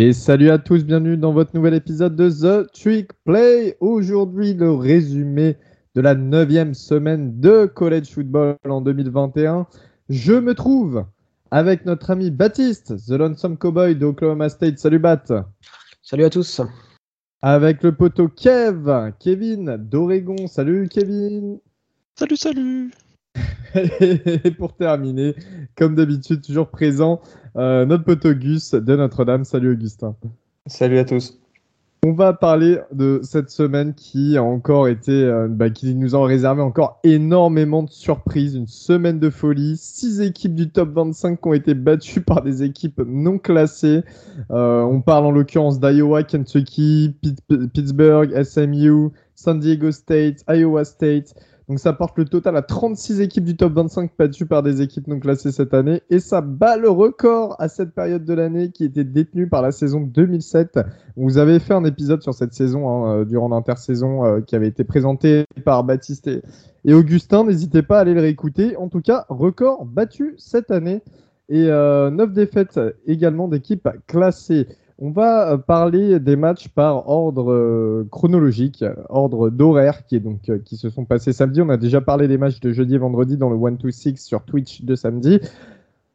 Et salut à tous, bienvenue dans votre nouvel épisode de The Trick Play. Aujourd'hui, le résumé de la neuvième semaine de College Football en 2021. Je me trouve avec notre ami Baptiste, The Lonesome Cowboy d'Oklahoma State. Salut Bat. Salut à tous. Avec le poteau Kev, Kevin d'Oregon. Salut Kevin. Salut, salut. Et pour terminer, comme d'habitude, toujours présent, euh, notre poteau Gus de Notre-Dame. Salut Augustin. Salut à tous. On va parler de cette semaine qui a encore été, euh, bah, qui nous a réservé encore énormément de surprises. Une semaine de folie. Six équipes du top 25 qui ont été battues par des équipes non classées. Euh, on parle en l'occurrence d'Iowa, Kentucky, Pittsburgh, SMU, San Diego State, Iowa State. Donc ça porte le total à 36 équipes du top 25 battues par des équipes non classées cette année. Et ça bat le record à cette période de l'année qui était détenu par la saison 2007. Vous avez fait un épisode sur cette saison hein, euh, durant l'intersaison euh, qui avait été présenté par Baptiste et, Augustin. N'hésitez pas à aller le réécouter. En tout cas, record battu cette année. Et euh, 9 défaites également d'équipes classées. On va euh, parler des matchs par ordre euh, chronologique, ordre d'horaire qui, euh, qui se sont passés samedi. On a déjà parlé des matchs de jeudi et vendredi dans le 1-2-6 sur Twitch de samedi.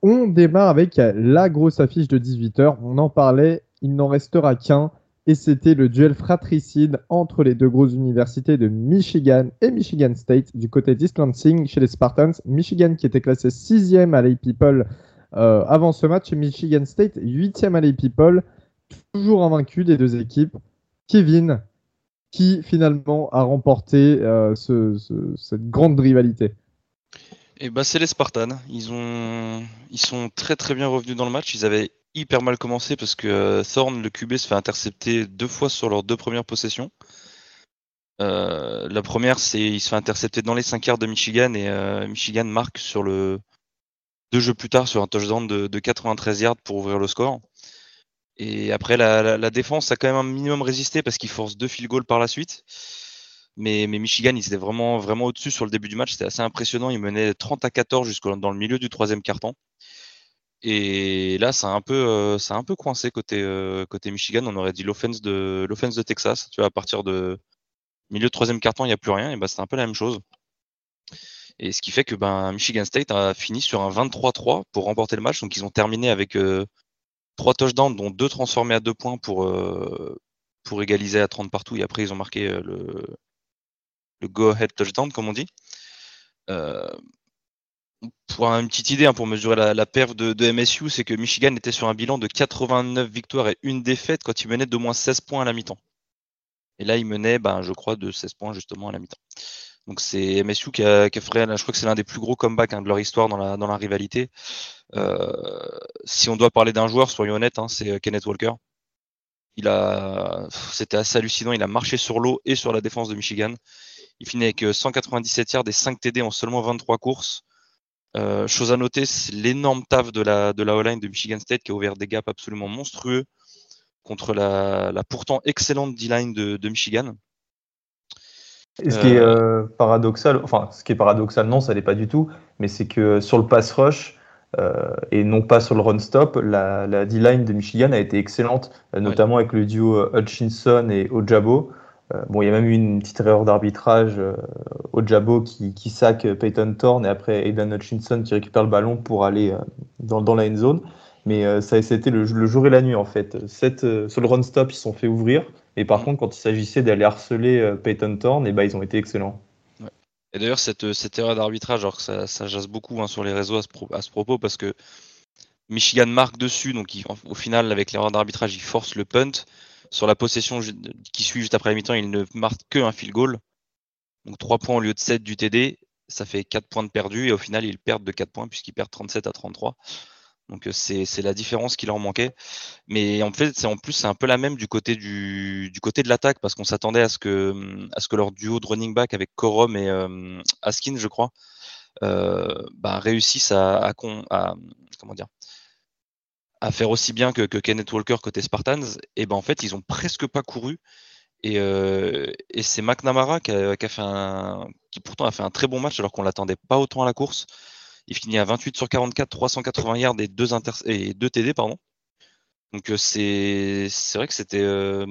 On démarre avec la grosse affiche de 18h. On en parlait, il n'en restera qu'un. Et c'était le duel fratricide entre les deux grosses universités de Michigan et Michigan State du côté d'East Lansing chez les Spartans. Michigan qui était classé 6e à l'A People avant ce match et Michigan State 8e à l'A People toujours invaincu des deux équipes. Kevin, qui finalement a remporté euh, cette grande rivalité eh ben, c'est les Spartans. Ils, ont... Ils sont très très bien revenus dans le match. Ils avaient hyper mal commencé parce que euh, Thorne, le QB, se fait intercepter deux fois sur leurs deux premières possessions. Euh, la première, c'est il se fait intercepter dans les 5 yards de Michigan et Michigan marque sur le deux jeux plus tard sur un touchdown de 93 yards pour ouvrir le score. Et après, la, défense a quand même un minimum résisté parce qu'ils forcent deux field goals par la suite. Mais, Michigan, ils étaient vraiment, vraiment au-dessus sur le début du match. C'était assez impressionnant. Ils menaient 30 à 14 jusqu'au dans le milieu du troisième quart-temps. Et là, c'est un peu, euh, un peu coincé côté, euh, côté Michigan. On aurait dit l'offense de, de Texas. Tu vois, à partir de milieu de troisième quart-temps, il n'y a plus rien. Et ben, c'est un peu la même chose. Et ce qui fait que ben, Michigan State a fini sur un 23-3 pour remporter le match. Donc, ils ont terminé avec euh, trois touchdowns, dont deux transformés à deux points pour, euh, pour égaliser à 30 partout. Et après, ils ont marqué euh, le, le go-ahead touchdown, comme on dit. Euh, pour une petite idée, hein, pour mesurer la, la perf de, MSU, c'est que Michigan était sur un bilan de 89 victoires et une défaite quand il menait d'au moins 16 points à la mi-temps. Et là, il menait, ben, je crois, de 16 points justement à la mi-temps. Donc c'est MSU qui a, qui a je crois que c'est l'un des plus gros comebacks hein, de leur histoire dans la, dans la rivalité. Euh, si on doit parler d'un joueur, soyons honnêtes, hein, c'est euh, Kenneth Walker. Il a, c'était assez hallucinant. Il a marché sur l'eau et sur la défense de Michigan. Il finit avec 197 euh, yards et 5 TD en seulement 23 courses. Chose à noter, c'est l'énorme taf de la, de la O-line de Michigan State qui a ouvert des gaps absolument monstrueux contre la, la pourtant excellente D-line de, de Michigan. Et ce qui est euh, paradoxal, enfin, ce qui est paradoxal, non, ça n'est pas du tout, mais c'est que sur le pass rush euh, et non pas sur le run stop, la, la D-line de Michigan a été excellente, euh, notamment avec le duo Hutchinson et Ojabo. bon, il y a même eu une petite erreur d'arbitrage, Ojabo qui, qui sac Peyton Thorne et après Aidan Hutchinson qui récupère le ballon pour aller dans, dans la end zone. Mais ça, c'était le, le, jour et la nuit en fait. Cette, sur le run stop, ils se sont fait ouvrir. Et par mm. contre, quand il s'agissait d'aller harceler euh, Peyton Thorne, et eh ben, ils ont été excellents. Et d'ailleurs, cette, cette erreur d'arbitrage, alors que ça, ça jase beaucoup hein, sur les réseaux à ce, à ce, propos, parce que Michigan marque dessus, donc au final, avec l'erreur d'arbitrage, il force le punt. Sur la possession qui suit juste après la mi-temps, il ne marque qu'un field goal. Donc 3 points au lieu de 7 du TD, ça fait 4 points de perdu, et au final, ils perdent de 4 points, puisqu'ils perdent 37 à 33. Donc c'est la différence qui leur manquait. Mais en fait, c'est en plus c'est un peu la même du côté du, du côté de l'attaque parce qu'on s'attendait à ce que à ce que leur duo de running back avec Corum et Askin, je crois, euh, réussissent à, à, comment dire à faire aussi bien que, Kenneth Walker côté Spartans. Et ben en fait, ils ont presque pas couru. Et, et c'est McNamara qui, qui, a fait un, qui pourtant a fait un très bon match alors qu'on l'attendait pas autant à la course. Il finit à 28 sur 44, 380 yards et 2, inter et 2 TD. Pardon. Donc c'est vrai que c'était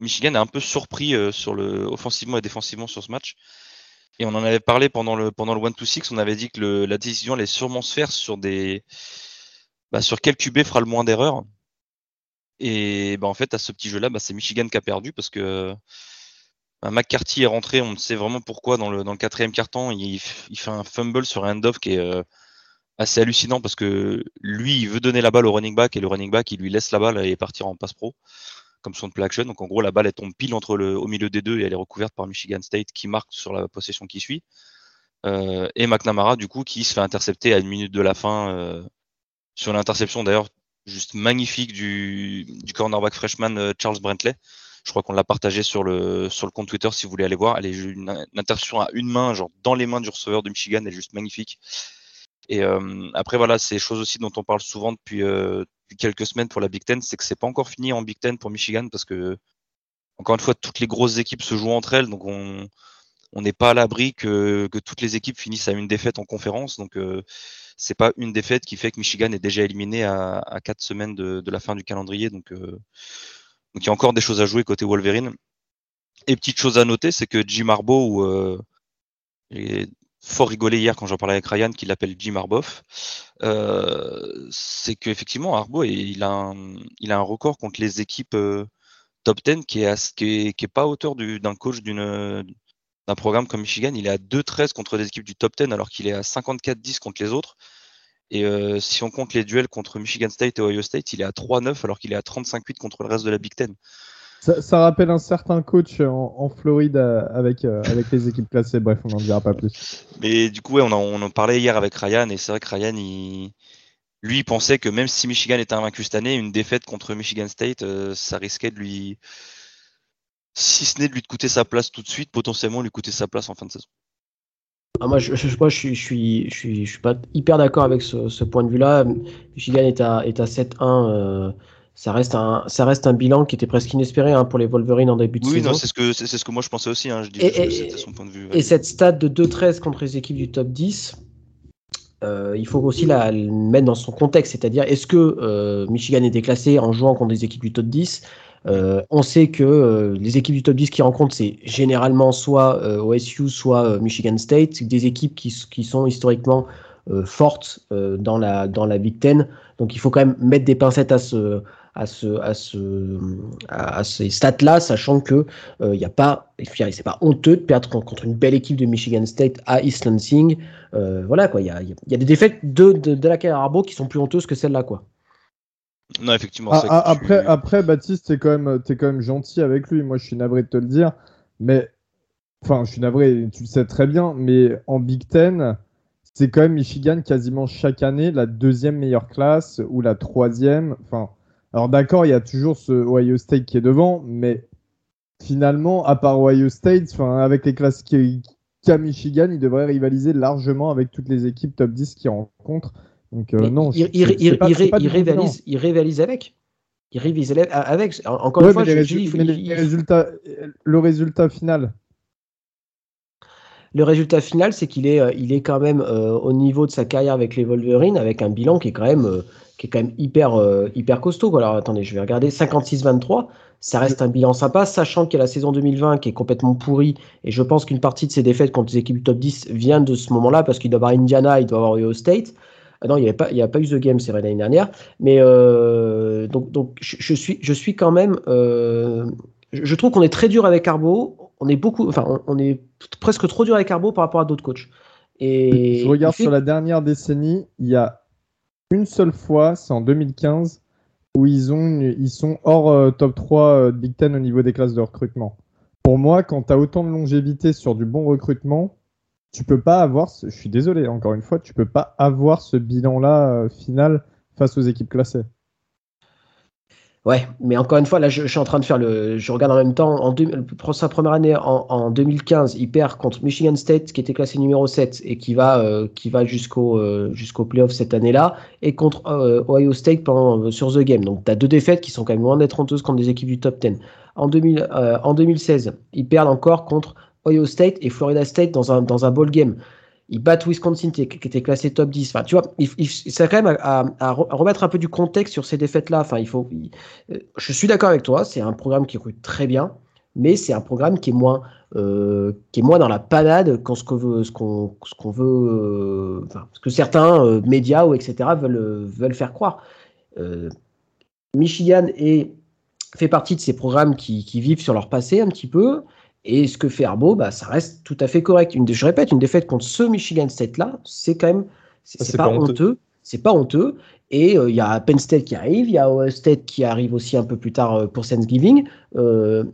Michigan a un peu surpris sur le offensivement et défensivement sur ce match. Et on en avait parlé pendant le pendant le 1-2-6, on avait dit que le, la décision allait sûrement se faire sur des bah, sur quel QB fera le moins d'erreurs. Et bah, en fait, à ce petit jeu-là, bah, c'est Michigan qui a perdu parce que McCarthy est rentré, on ne sait vraiment pourquoi dans le, quatrième carton, il, il fait un fumble sur un end-off qui est euh, assez hallucinant parce que lui, il veut donner la balle au running back et le running back, il lui laisse la balle et partir en passe pro comme son play action. Donc en gros, la balle elle tombe pile entre au milieu des deux et elle est recouverte par Michigan State qui marque sur la possession qui suit. Euh, et McNamara, du coup, qui se fait intercepter à une minute de la fin euh, sur l'interception d'ailleurs juste magnifique du, cornerback freshman Charles Brentley. Je crois qu'on l'a partagé sur le, sur le compte Twitter si vous voulez aller voir. Elle est une, une à une main, genre dans les mains du receveur de Michigan, elle est juste magnifique. Et euh, après, voilà, c'est choses aussi dont on parle souvent depuis, euh, quelques semaines pour la Big Ten, c'est que c'est pas encore fini en Big Ten pour Michigan parce que, encore une fois, toutes les grosses équipes se jouent entre elles, donc on on n'est pas à l'abri que, que, toutes les équipes finissent à une défaite en conférence. Donc, euh, c'est pas une défaite qui fait que Michigan est déjà éliminé à, à quatre semaines de, de, la fin du calendrier. Donc, euh, donc, il y a encore des choses à jouer côté Wolverine. Et petite chose à noter, c'est que Jim Harbaugh, euh, fort rigolé hier quand j'en parlais avec Ryan, qui l'appelle Jim Harbaugh, euh, c'est qu'effectivement, Harbaugh, il a, un, record contre les équipes euh, top 10 qui est, pas à hauteur d'un coach d'un programme comme Michigan. Il est à 2-13 contre des équipes du top 10 alors qu'il est à 54-10 contre les autres. Et euh, si on compte les duels contre Michigan State et Ohio State, il est à 3-9 alors qu'il est à 35-8 contre le reste de la Big Ten. Ça, ça, rappelle un certain coach en, en Floride euh, avec, euh, avec les équipes classées. Bref, on n'en dira pas plus. Mais du coup, ouais, on, en, on en parlait hier avec Ryan et c'est vrai que Ryan, il, lui, il pensait que même si Michigan était invaincu cette année, une défaite contre Michigan State, euh, ça risquait de lui, si ce n'est de lui coûter sa place tout de suite, potentiellement lui coûter sa place en fin de saison. Ah, moi, je, je, moi, je, suis, je suis, je suis, je suis pas hyper d'accord avec ce, ce, point de vue-là. Michigan est à, est à 7-1. Euh, ça reste un, ça reste un bilan qui était presque inespéré hein, pour les Wolverines en début de oui, saison. Oui, c'est ce que c'est ce que moi je pensais aussi. Hein, je dis et, et, son point de vue. Et cette stade de 2-13 contre les équipes du top 10, euh, il faut aussi la, la, mettre dans son contexte, c'est-à-dire est-ce que euh, Michigan est déclassé en jouant contre des équipes du top 10 euh, on sait que euh, les équipes du top 10 qui rencontrent, c'est généralement soit euh, OSU, soit Michigan State, des équipes qui, sont historiquement fortes dans, la, dans la Big Ten. Donc il faut quand même mettre des pincettes à ce, à, ce, à, ce, à ces stats-là, sachant que il euh, n'y a pas, c'est pas honteux de perdre contre une belle équipe de Michigan State à East Lansing. Voilà quoi, il y a, y a, des défaites de, de, de la carrière Arbo qui sont plus honteuses que celle-là quoi. Non, effectivement. Ah, ah, après, tu... après, Baptiste, t'es quand, même, es quand même gentil avec lui. Moi, je suis navré de te le dire. Mais, enfin, je suis navré, tu le sais très bien. Mais en Big Ten, c'est quand même Michigan quasiment chaque année la deuxième meilleure classe ou la troisième. Enfin, alors d'accord, il y a toujours ce Ohio State qui est devant. Mais finalement, à part Ohio State, enfin, avec les classes qu'a Michigan, il devrait rivaliser largement avec toutes les équipes top 10 qu'il rencontre. Donc, euh, non, il, il, il, pas, il, pas il rivalise, il rivalise avec. Il rivalise avec. Encore ouais, une fois, je, résultats, je, les, les résultats, le résultat final. Le résultat final, c'est qu'il est, il est quand même euh, au niveau de sa carrière avec les Wolverines, avec un bilan qui est quand même, euh, qui est quand même hyper, euh, hyper costaud. Alors attendez, je vais regarder. 56-23, ça reste un bilan sympa, sachant qu'il y a la saison 2020 qui est complètement pourrie. Et je pense qu'une partie de ses défaites contre les équipes du top 10 vient de ce moment-là, parce qu'il doit avoir Indiana, il doit avoir Ohio State. Ah non, il n'y a, pas, a pas eu The Game, c'est vrai, l'année dernière. Mais euh, donc, donc je, je, suis, je suis quand même. Euh, je, trouve qu'on est très dur avec Arbo. On est beaucoup, enfin, on, on, est presque trop dur avec Arbo par rapport à d'autres coachs. Et je regarde fait... sur la dernière décennie, il y a une seule fois, c'est en 2015, où ils, ont, ils sont hors euh, top 3 euh, Big Ten au niveau des classes de recrutement. Pour moi, quand tu as autant de longévité sur du bon recrutement, tu peux pas avoir, ce... je suis désolé, encore une fois, tu peux pas avoir ce bilan-là euh, final face aux équipes classées. Ouais, mais encore une fois, là, je, suis en train de faire le. Je regarde en même temps, en sa première année, en, en, 2015, il perd contre Michigan State, qui était classé numéro 7 et qui va, euh, qui va jusqu'au euh, jusqu'au playoff cette année-là, et contre euh, Ohio State pendant, sur The Game. Donc, tu as deux défaites qui sont quand même loin d'être honteuses contre des équipes du top 10. En, 2000, euh, en 2016, ils perdent encore contre Ohio State et Florida State dans un, dans un ball game. ils battent Wisconsin qui était classé top 10. Enfin, tu vois, il, quand même à, remettre un peu du contexte sur ces défaites-là. Enfin, il faut. Euh, je suis d'accord avec toi, c'est un programme qui recrute très bien, mais c'est un programme qui est moins, euh, qui est moins dans la panade quand ce qu'on veut, ce qu'on, ce qu'on veut, euh, enfin, ce que certains médias ou etc. veulent veulent faire croire. Michigan est fait partie de ces programmes qui, qui vivent sur leur passé un petit peu. Et ce que fait Arbo, bah, ça reste tout à fait correct. Une, je répète, une défaite contre ce Michigan State-là, c'est quand même, c'est pas, honteux. C'est pas honteux. Et euh, il y a Penn State qui arrive, il y a Ohio State qui arrive aussi un peu plus tard euh, pour Thanksgiving. Euh,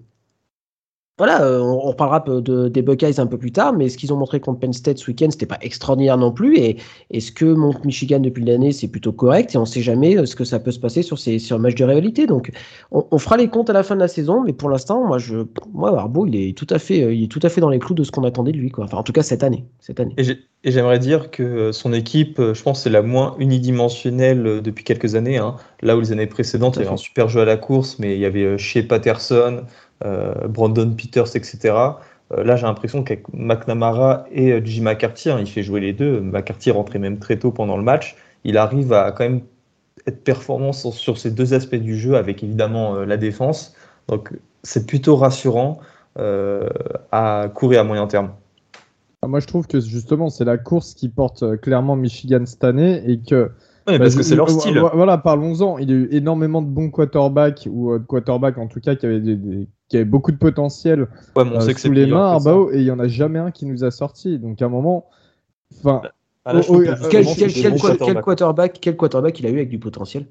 voilà, euh, on, reparlera de, des Buckeyes un peu plus tard, mais ce qu'ils ont montré contre Penn State ce week-end, c'était pas extraordinaire non plus. Et, ce que montre Michigan depuis l'année, c'est plutôt correct. Et on sait jamais euh, ce que ça peut se passer sur ces sur un match de rivalité. Donc, on, fera les comptes à la fin de la saison, mais pour l'instant, moi, je, moi, Arbo, il est tout à fait, euh, il est tout à fait dans les clous de ce qu'on attendait de lui, quoi. Enfin, en tout cas cette année, cette année. Et j'aimerais dire que son équipe, je pense, c'est la moins unidimensionnelle depuis quelques années. Hein. Là où les années précédentes, il y avait un super jeu à la course, mais il y avait chez Patterson. Euh, Brandon Peters, etc. Euh, là, j'ai l'impression qu'avec McNamara et euh, Jim McCarthy, hein, il fait jouer les deux. McCarthy rentrait même très tôt pendant le match. Il arrive à quand même être performant sur, ces deux aspects du jeu, avec évidemment la défense. Donc, c'est plutôt rassurant à court et à moyen terme. Ah, moi, je trouve que justement, c'est la course qui porte clairement Michigan cette année et que bah, parce que c'est leur style. Voilà, parlons-en. Il y a eu énormément de bons quarterbacks, ou de quarterbacks en tout cas, qui avaient des, qui avait beaucoup de potentiel ouais, on sait que sous les mains, Arbao, et il y en a jamais un qui nous a sorti. Donc à un moment, enfin, quel, quarterback, quel quarterback il a eu avec du potentiel?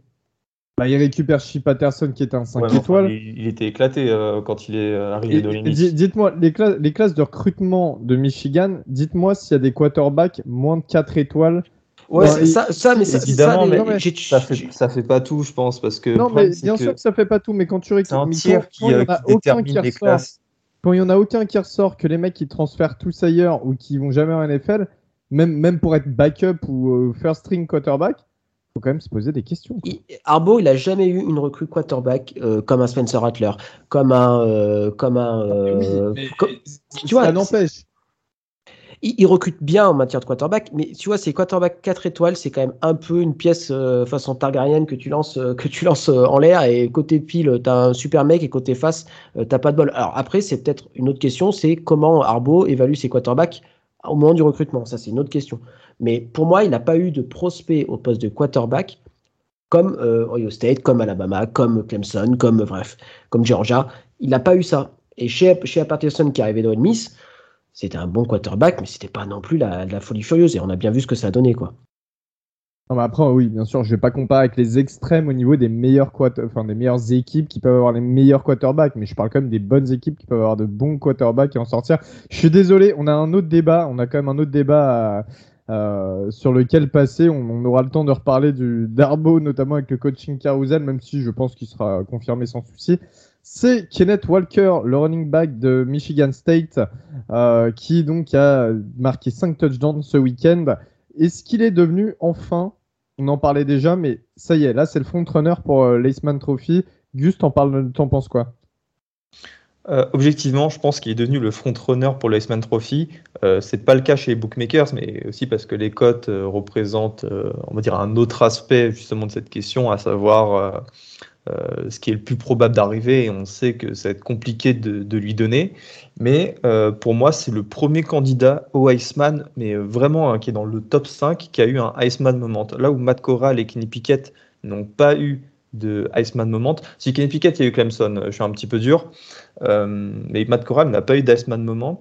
Bah, il récupère Chip Patterson qui est un 5 étoiles. il, était éclaté euh, quand il est euh, arrivé de Dites-moi, les, les, classes de recrutement de Michigan, dites-moi s'il y a des quarterbacks moins de 4 étoiles Ouais, ça, ça, mais ça, évidemment, ça, mais ça, fait, ça fait pas tout, je pense, parce que. Non, mais bien sûr que ça fait pas tout, mais quand tu récupères un tiers qui, il y en a aucun qui ressort, quand il y en a aucun qui ressort, que les mecs qui transfèrent tous ailleurs ou qui vont jamais en NFL, même, même pour être backup ou euh, first string quarterback, faut quand même se poser des questions. Arbo, il a jamais eu une recrue quarterback euh, comme un Spencer Rattler, comme un, euh, comme un. tu vois, ça n'empêche il, recrute bien en matière de quarterback, mais tu vois, ces quarterbacks 4 étoiles, c'est quand même un peu une pièce euh, façon Targaryen que tu lances, euh, euh, en l'air et côté pile, tu as un super mec et côté face, t'as pas de bol. Alors après, c'est peut-être une autre question, c'est comment Arbo évalue ses quarterbacks au moment du recrutement. Ça, c'est une autre question. Mais pour moi, il n'a pas eu de prospect au poste de quarterback comme Ohio State, comme Alabama, comme Clemson, comme bref, comme Georgia. Il n'a pas eu ça. Et chez, chez Patterson qui est arrivé dans une Miss, c'était un bon quarterback, mais c'était pas non plus la, folie furieuse. Et on a bien vu ce que ça a donné, quoi. Non, mais après, oui, bien sûr, je vais pas comparer avec les extrêmes au niveau des meilleures équipes qui peuvent avoir les meilleurs quarterbacks, mais je parle quand même des bonnes équipes qui peuvent avoir de bons quarterbacks et en sortir. Je suis désolé, on a un autre débat, on a quand même un autre débat euh, sur lequel passer. On, aura le temps de reparler du d'Arbo, notamment avec le coaching carousel, même si je pense qu'il sera confirmé sans souci c'est Kenneth Walker, le running back de Michigan State, euh, qui donc a marqué 5 touchdowns ce week-end. Est-ce qu'il est devenu enfin, on en parlait déjà, mais ça y est, là c'est le front-runner pour euh, l'Aceman Trophy. Gus, t'en, parles, t'en penses quoi? Euh, objectivement, je pense qu'il est devenu le front-runner pour l'Aceman Trophy. Euh, c'est pas le cas chez les bookmakers, mais aussi parce que les cotes représentent, on va dire, un autre aspect justement de cette question, à savoir euh, ce qui est le plus probable d'arriver et on sait que ça va être compliqué de, lui donner. Mais euh, pour moi, c'est le premier candidat au Iceman, mais vraiment hein, qui est dans le top 5, qui a eu un Iceman moment. Là où Matt Corral et Kenny Pickett n'ont pas eu de Iceman moment. Si Kenny Pickett, il y a eu Clemson, je suis un petit peu dur. Euh, mais Matt Corral n'a pas eu d'Iceman moment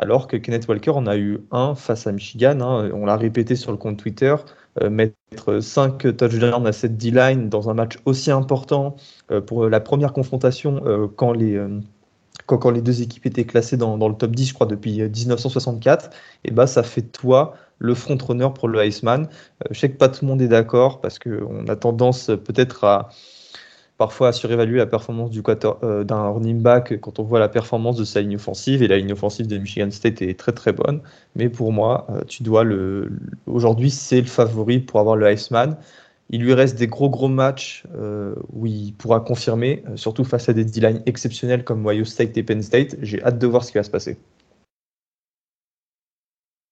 alors que Kenneth Walker en a eu un face à Michigan. Hein. on l'a répété sur le compte Twitter. Euh, mettre 5 touchdowns à cette D-line dans un match aussi important euh, pour la première confrontation euh, quand les quand, les deux équipes étaient classées dans, le top 10, je crois, depuis 1964, et bah, ça fait toi le front-runner pour le Iceman. je sais que pas tout le monde est d'accord parce qu'on a tendance peut-être à, parfois à surévaluer la performance du euh, d'un running back quand on voit la performance de sa ligne offensive et la ligne offensive de Michigan State est très très bonne. Mais pour moi, euh, tu dois le aujourd'hui c'est le favori pour avoir le Iceman. Il lui reste des gros gros matchs euh, où il pourra confirmer, surtout face à des D-lines exceptionnels comme Ohio State et Penn State. J'ai hâte de voir ce qui va se passer.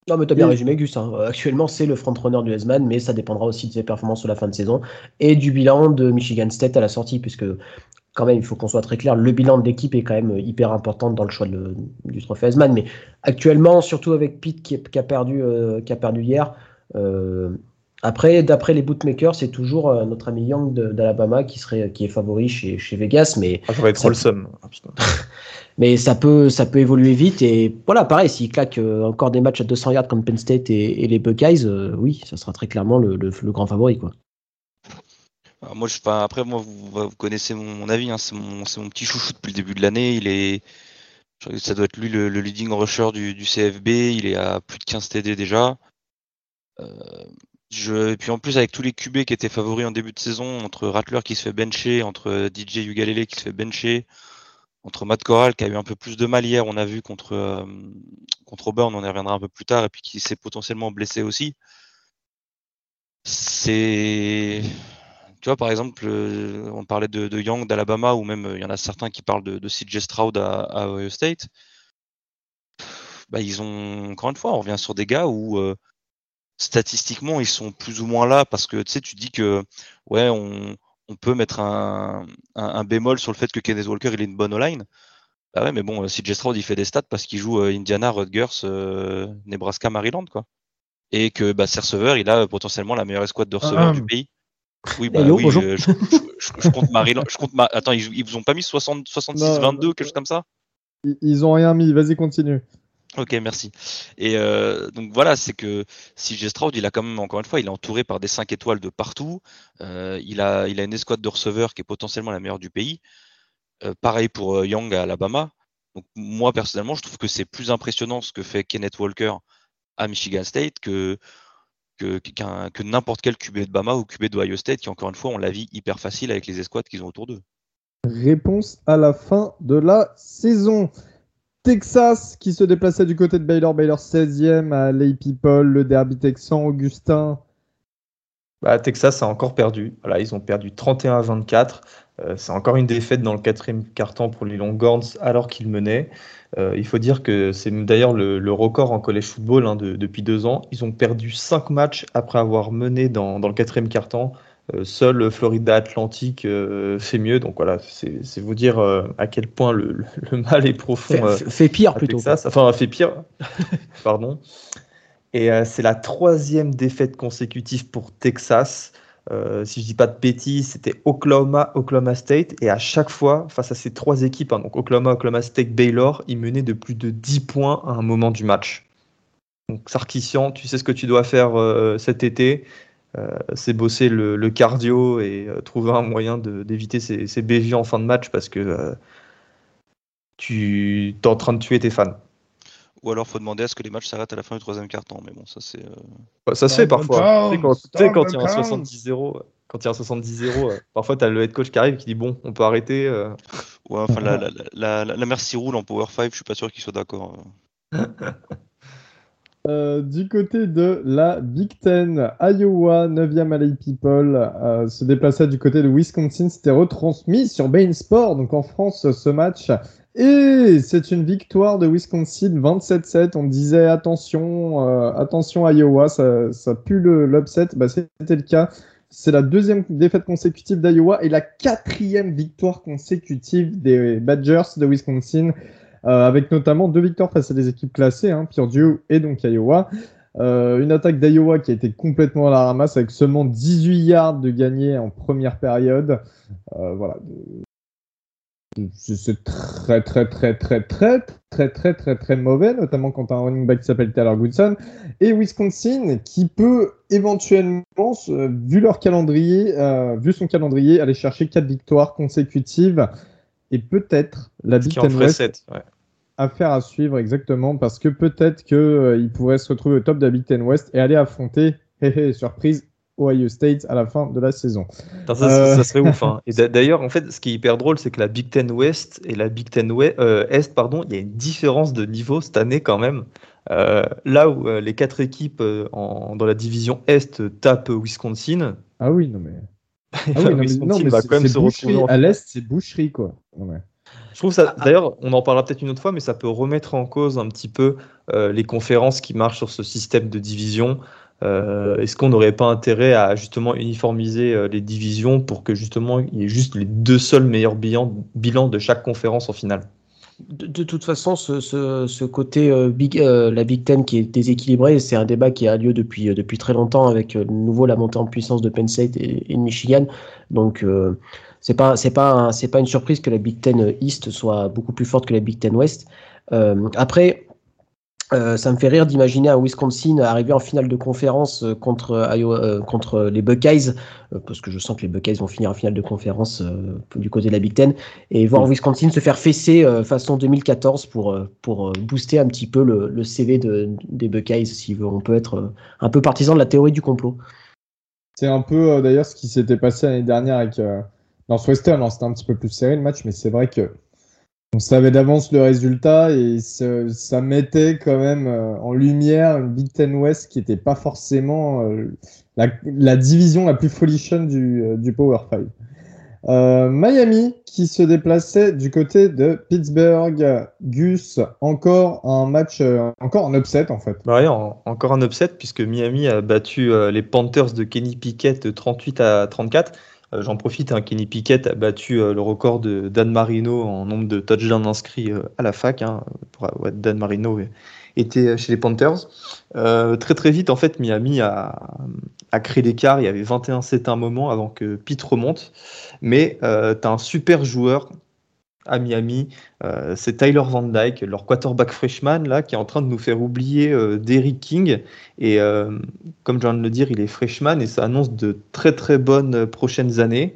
Non, mais tu as bien résumé, Gus. Hein. Actuellement, c'est le frontrunner du Heisman, mais ça dépendra aussi de ses performances sur la fin de saison et du bilan de Michigan State à la sortie, puisque, quand même, il faut qu'on soit très clair, le bilan de l'équipe est quand même hyper important dans le choix du trophée Heisman. Mais actuellement, surtout avec Pete qui, a, perdu, euh, qui a perdu hier, euh, après, d'après les bootmakers, c'est toujours euh, notre ami Young d'Alabama qui serait qui est favori chez, chez Vegas, mais ah, ça va être trop le somme. mais ça peut ça peut évoluer vite et voilà, pareil, s'il claque euh, encore des matchs à 200 yards comme Penn State et, les Buckeyes, euh, oui, ça sera très clairement le, le, grand favori quoi. moi, je, après, moi, vous, connaissez mon, avis, hein, c'est mon, mon, petit chouchou depuis le début de l'année. Il est, ça doit être lui le, leading rusher du, du, CFB. Il est à plus de 15 TD déjà. Euh, je, et puis en plus avec tous les QB qui étaient favoris en début de saison, entre Rattler qui se fait bencher, entre DJ Ugalele qui se fait bencher, entre Matt Corral qui a eu un peu plus de mal hier, on a vu contre, euh, contre Auburn, on y reviendra un peu plus tard, et puis qui s'est potentiellement blessé aussi. C'est. Tu vois, par exemple, euh, on parlait de, de Young d'Alabama, ou même il y en a certains qui parlent de, de CJ Stroud à, à Ohio State. Bah, ils ont, encore une fois, on revient sur des gars où euh, statistiquement, ils sont plus ou moins là parce que tu sais, tu dis que ouais, on, on peut mettre un, un, bémol sur le fait que Kenneth Walker il est une bonne line. Bah ouais, mais bon, si Stroud il fait des stats parce qu'il joue euh, Indiana, Rutgers, euh, Nebraska, Maryland quoi. Et que bah, ses receveurs, il a potentiellement la meilleure escouade de receveurs du pays. Oui, bah oui, euh, je, compte Maryland. Je compte Attends, ils, ils vous ont pas mis 60, 66, 22, quelque chose comme ça? Ils ont rien mis, vas-y, continue. Ok, merci. Et euh, donc voilà, c'est que si Stroud, il a quand même, encore une fois, il est entouré par des 5 étoiles de partout. Euh, il, a, il a une escouade de receveurs qui est potentiellement la meilleure du pays. Euh, pareil pour Young à Alabama. Donc moi, personnellement, je trouve que c'est plus impressionnant ce que fait Kenneth Walker à Michigan State que, que, que n'importe quel QB de Bama ou QB de Ohio State qui, encore une fois, ont la vie hyper facile avec les escouades qu'ils ont autour d'eux. Réponse à la fin de la saison. Texas qui se déplaçait du côté de Baylor, Baylor 16e à Lay People, le derby texan, Augustin. Bah, Texas a encore perdu. Voilà, ils ont perdu 31 à 24. Euh, c'est encore une défaite dans le quatrième quart-temps pour les Longhorns alors qu'ils menaient. Euh, il faut dire que c'est d'ailleurs le, record en college football hein, depuis deux ans. Ils ont perdu cinq matchs après avoir mené dans, le quatrième quart-temps. Euh, seul Florida Atlantique euh, fait mieux. Donc voilà, c'est vous dire euh, à quel point le, mal est profond. Fait, pire plutôt. Ça, enfin, fait pire. Pardon. Et c'est la troisième défaite consécutive pour Texas. si je dis pas de bêtises, c'était Oklahoma, Oklahoma State. Et à chaque fois, face à ces trois équipes, hein, donc Oklahoma, Oklahoma State, Baylor, ils menaient de plus de 10 points à un moment du match. Donc Sarkissian, tu sais ce que tu dois faire cet été. Euh, c'est bosser le, cardio et euh, trouver un moyen d'éviter ces, ces en fin de match parce que euh, tu es en train de tuer tes fans. Ou alors faut demander à ce que les matchs s'arrêtent à la fin du troisième quart-temps, mais bon, ça c'est. Bah, ça se fait parfois. Tu sais, quand, il y a un 70-0, quand il y a un 70-0, parfois tu as le head coach qui arrive qui dit bon, on peut arrêter. Ouais, enfin la, la, la, merci roule en Power 5, je suis pas sûr qu'il soit d'accord. Euh, du côté de la Big Ten, Iowa, 9e à People, se déplaçait du côté de Wisconsin. C'était retransmis sur Bain Sport, donc en France, ce match. Et c'est une victoire de Wisconsin, 27-7. On disait attention, euh, attention Iowa, ça, ça pue l'upset. Bah, C'était le cas. C'est la deuxième défaite consécutive d'Iowa et la quatrième victoire consécutive des Badgers de Wisconsin. Euh, avec notamment deux victoires face à des équipes classées, hein, Purdue et donc Iowa. Euh, une attaque d'Iowa qui a été complètement à la ramasse avec seulement 18 yards de gagné en première période. Euh, voilà. C'est très, très, très, très, très, très, très, très, très mauvais, notamment quand un running back s'appelle Taylor Goodson. Et Wisconsin qui peut éventuellement, vu leur calendrier, vu son calendrier, aller chercher quatre victoires consécutives et peut-être la Big Ten West affaire à suivre exactement parce que peut-être qu'il euh, pourrait se retrouver au top de la Big Ten West et aller affronter, surprise, Ohio State à la fin de la saison. ça, euh, serait ouf. Hein. Et d'ailleurs, en fait, ce qui est hyper drôle, c'est que la Big Ten West et la Big Ten euh, Est, pardon, il y a une différence de niveau cette année quand même. là où les quatre équipes dans la division Est tapent Wisconsin. Ah oui, non mais. Ah oui, non, mais, non, mais va quand même se retrouver. À l'Est, c'est boucherie, quoi. Ouais. Je trouve ça, d'ailleurs, on en parlera peut-être une autre fois, mais ça peut remettre en cause un petit peu les conférences qui marchent sur ce système de division. Est-ce qu'on n'aurait pas intérêt à justement uniformiser les divisions pour que justement il y ait juste les deux seuls meilleurs bilans de chaque conférence en finale? De, toute façon, ce, côté euh, big, euh, la Big Ten qui est déséquilibré, c'est un débat qui a lieu depuis, euh, depuis très longtemps avec de nouveau la montée en puissance de Penn State et, de Michigan. Donc, c'est pas c'est pas c'est pas une surprise que la Big Ten East soit beaucoup plus forte que la Big Ten West. après, euh, ça me fait rire d'imaginer un Wisconsin arriver en finale de conférence euh, contre, euh, contre les Buckeyes, parce que je sens que les Buckeyes vont finir en finale de conférence du côté de la Big Ten, et voir Wisconsin se faire fesser façon 2014 pour, pour booster un petit peu le, CV de, des Buckeyes, si on peut être un peu partisan de la théorie du complot. C'est un peu d'ailleurs ce qui s'était passé l'année dernière avec Northwestern, c'était un petit peu plus serré le match, mais c'est vrai que on savait d'avance le résultat et ça mettait quand même euh, en lumière une Big Ten West qui n'était pas forcément euh, la, division la plus folichonne du, euh, Power 5. Miami qui se déplaçait du côté de Pittsburgh. Gus, encore un match, encore un upset en fait. Bah encore un upset puisque Miami a battu les Panthers de Kenny Pickett 38 à 34. Euh, j'en profite, hein, Kenny Pickett a battu euh, le record de Dan Marino en nombre de touchdowns inscrits euh, à la fac. Hein, Dan Marino était chez les Panthers. très très vite, en fait, Miami a, a créé l'écart. Il y avait 21-7 un moment avant que Pete remonte. Mais tu as un super joueur à Miami. Euh, c'est Tyler Van Dyke, leur quarterback freshman, là, qui est en train de nous faire oublier euh, Derrick King. Et euh, comme je viens de le dire, il est freshman et ça annonce de très très bonnes prochaines années.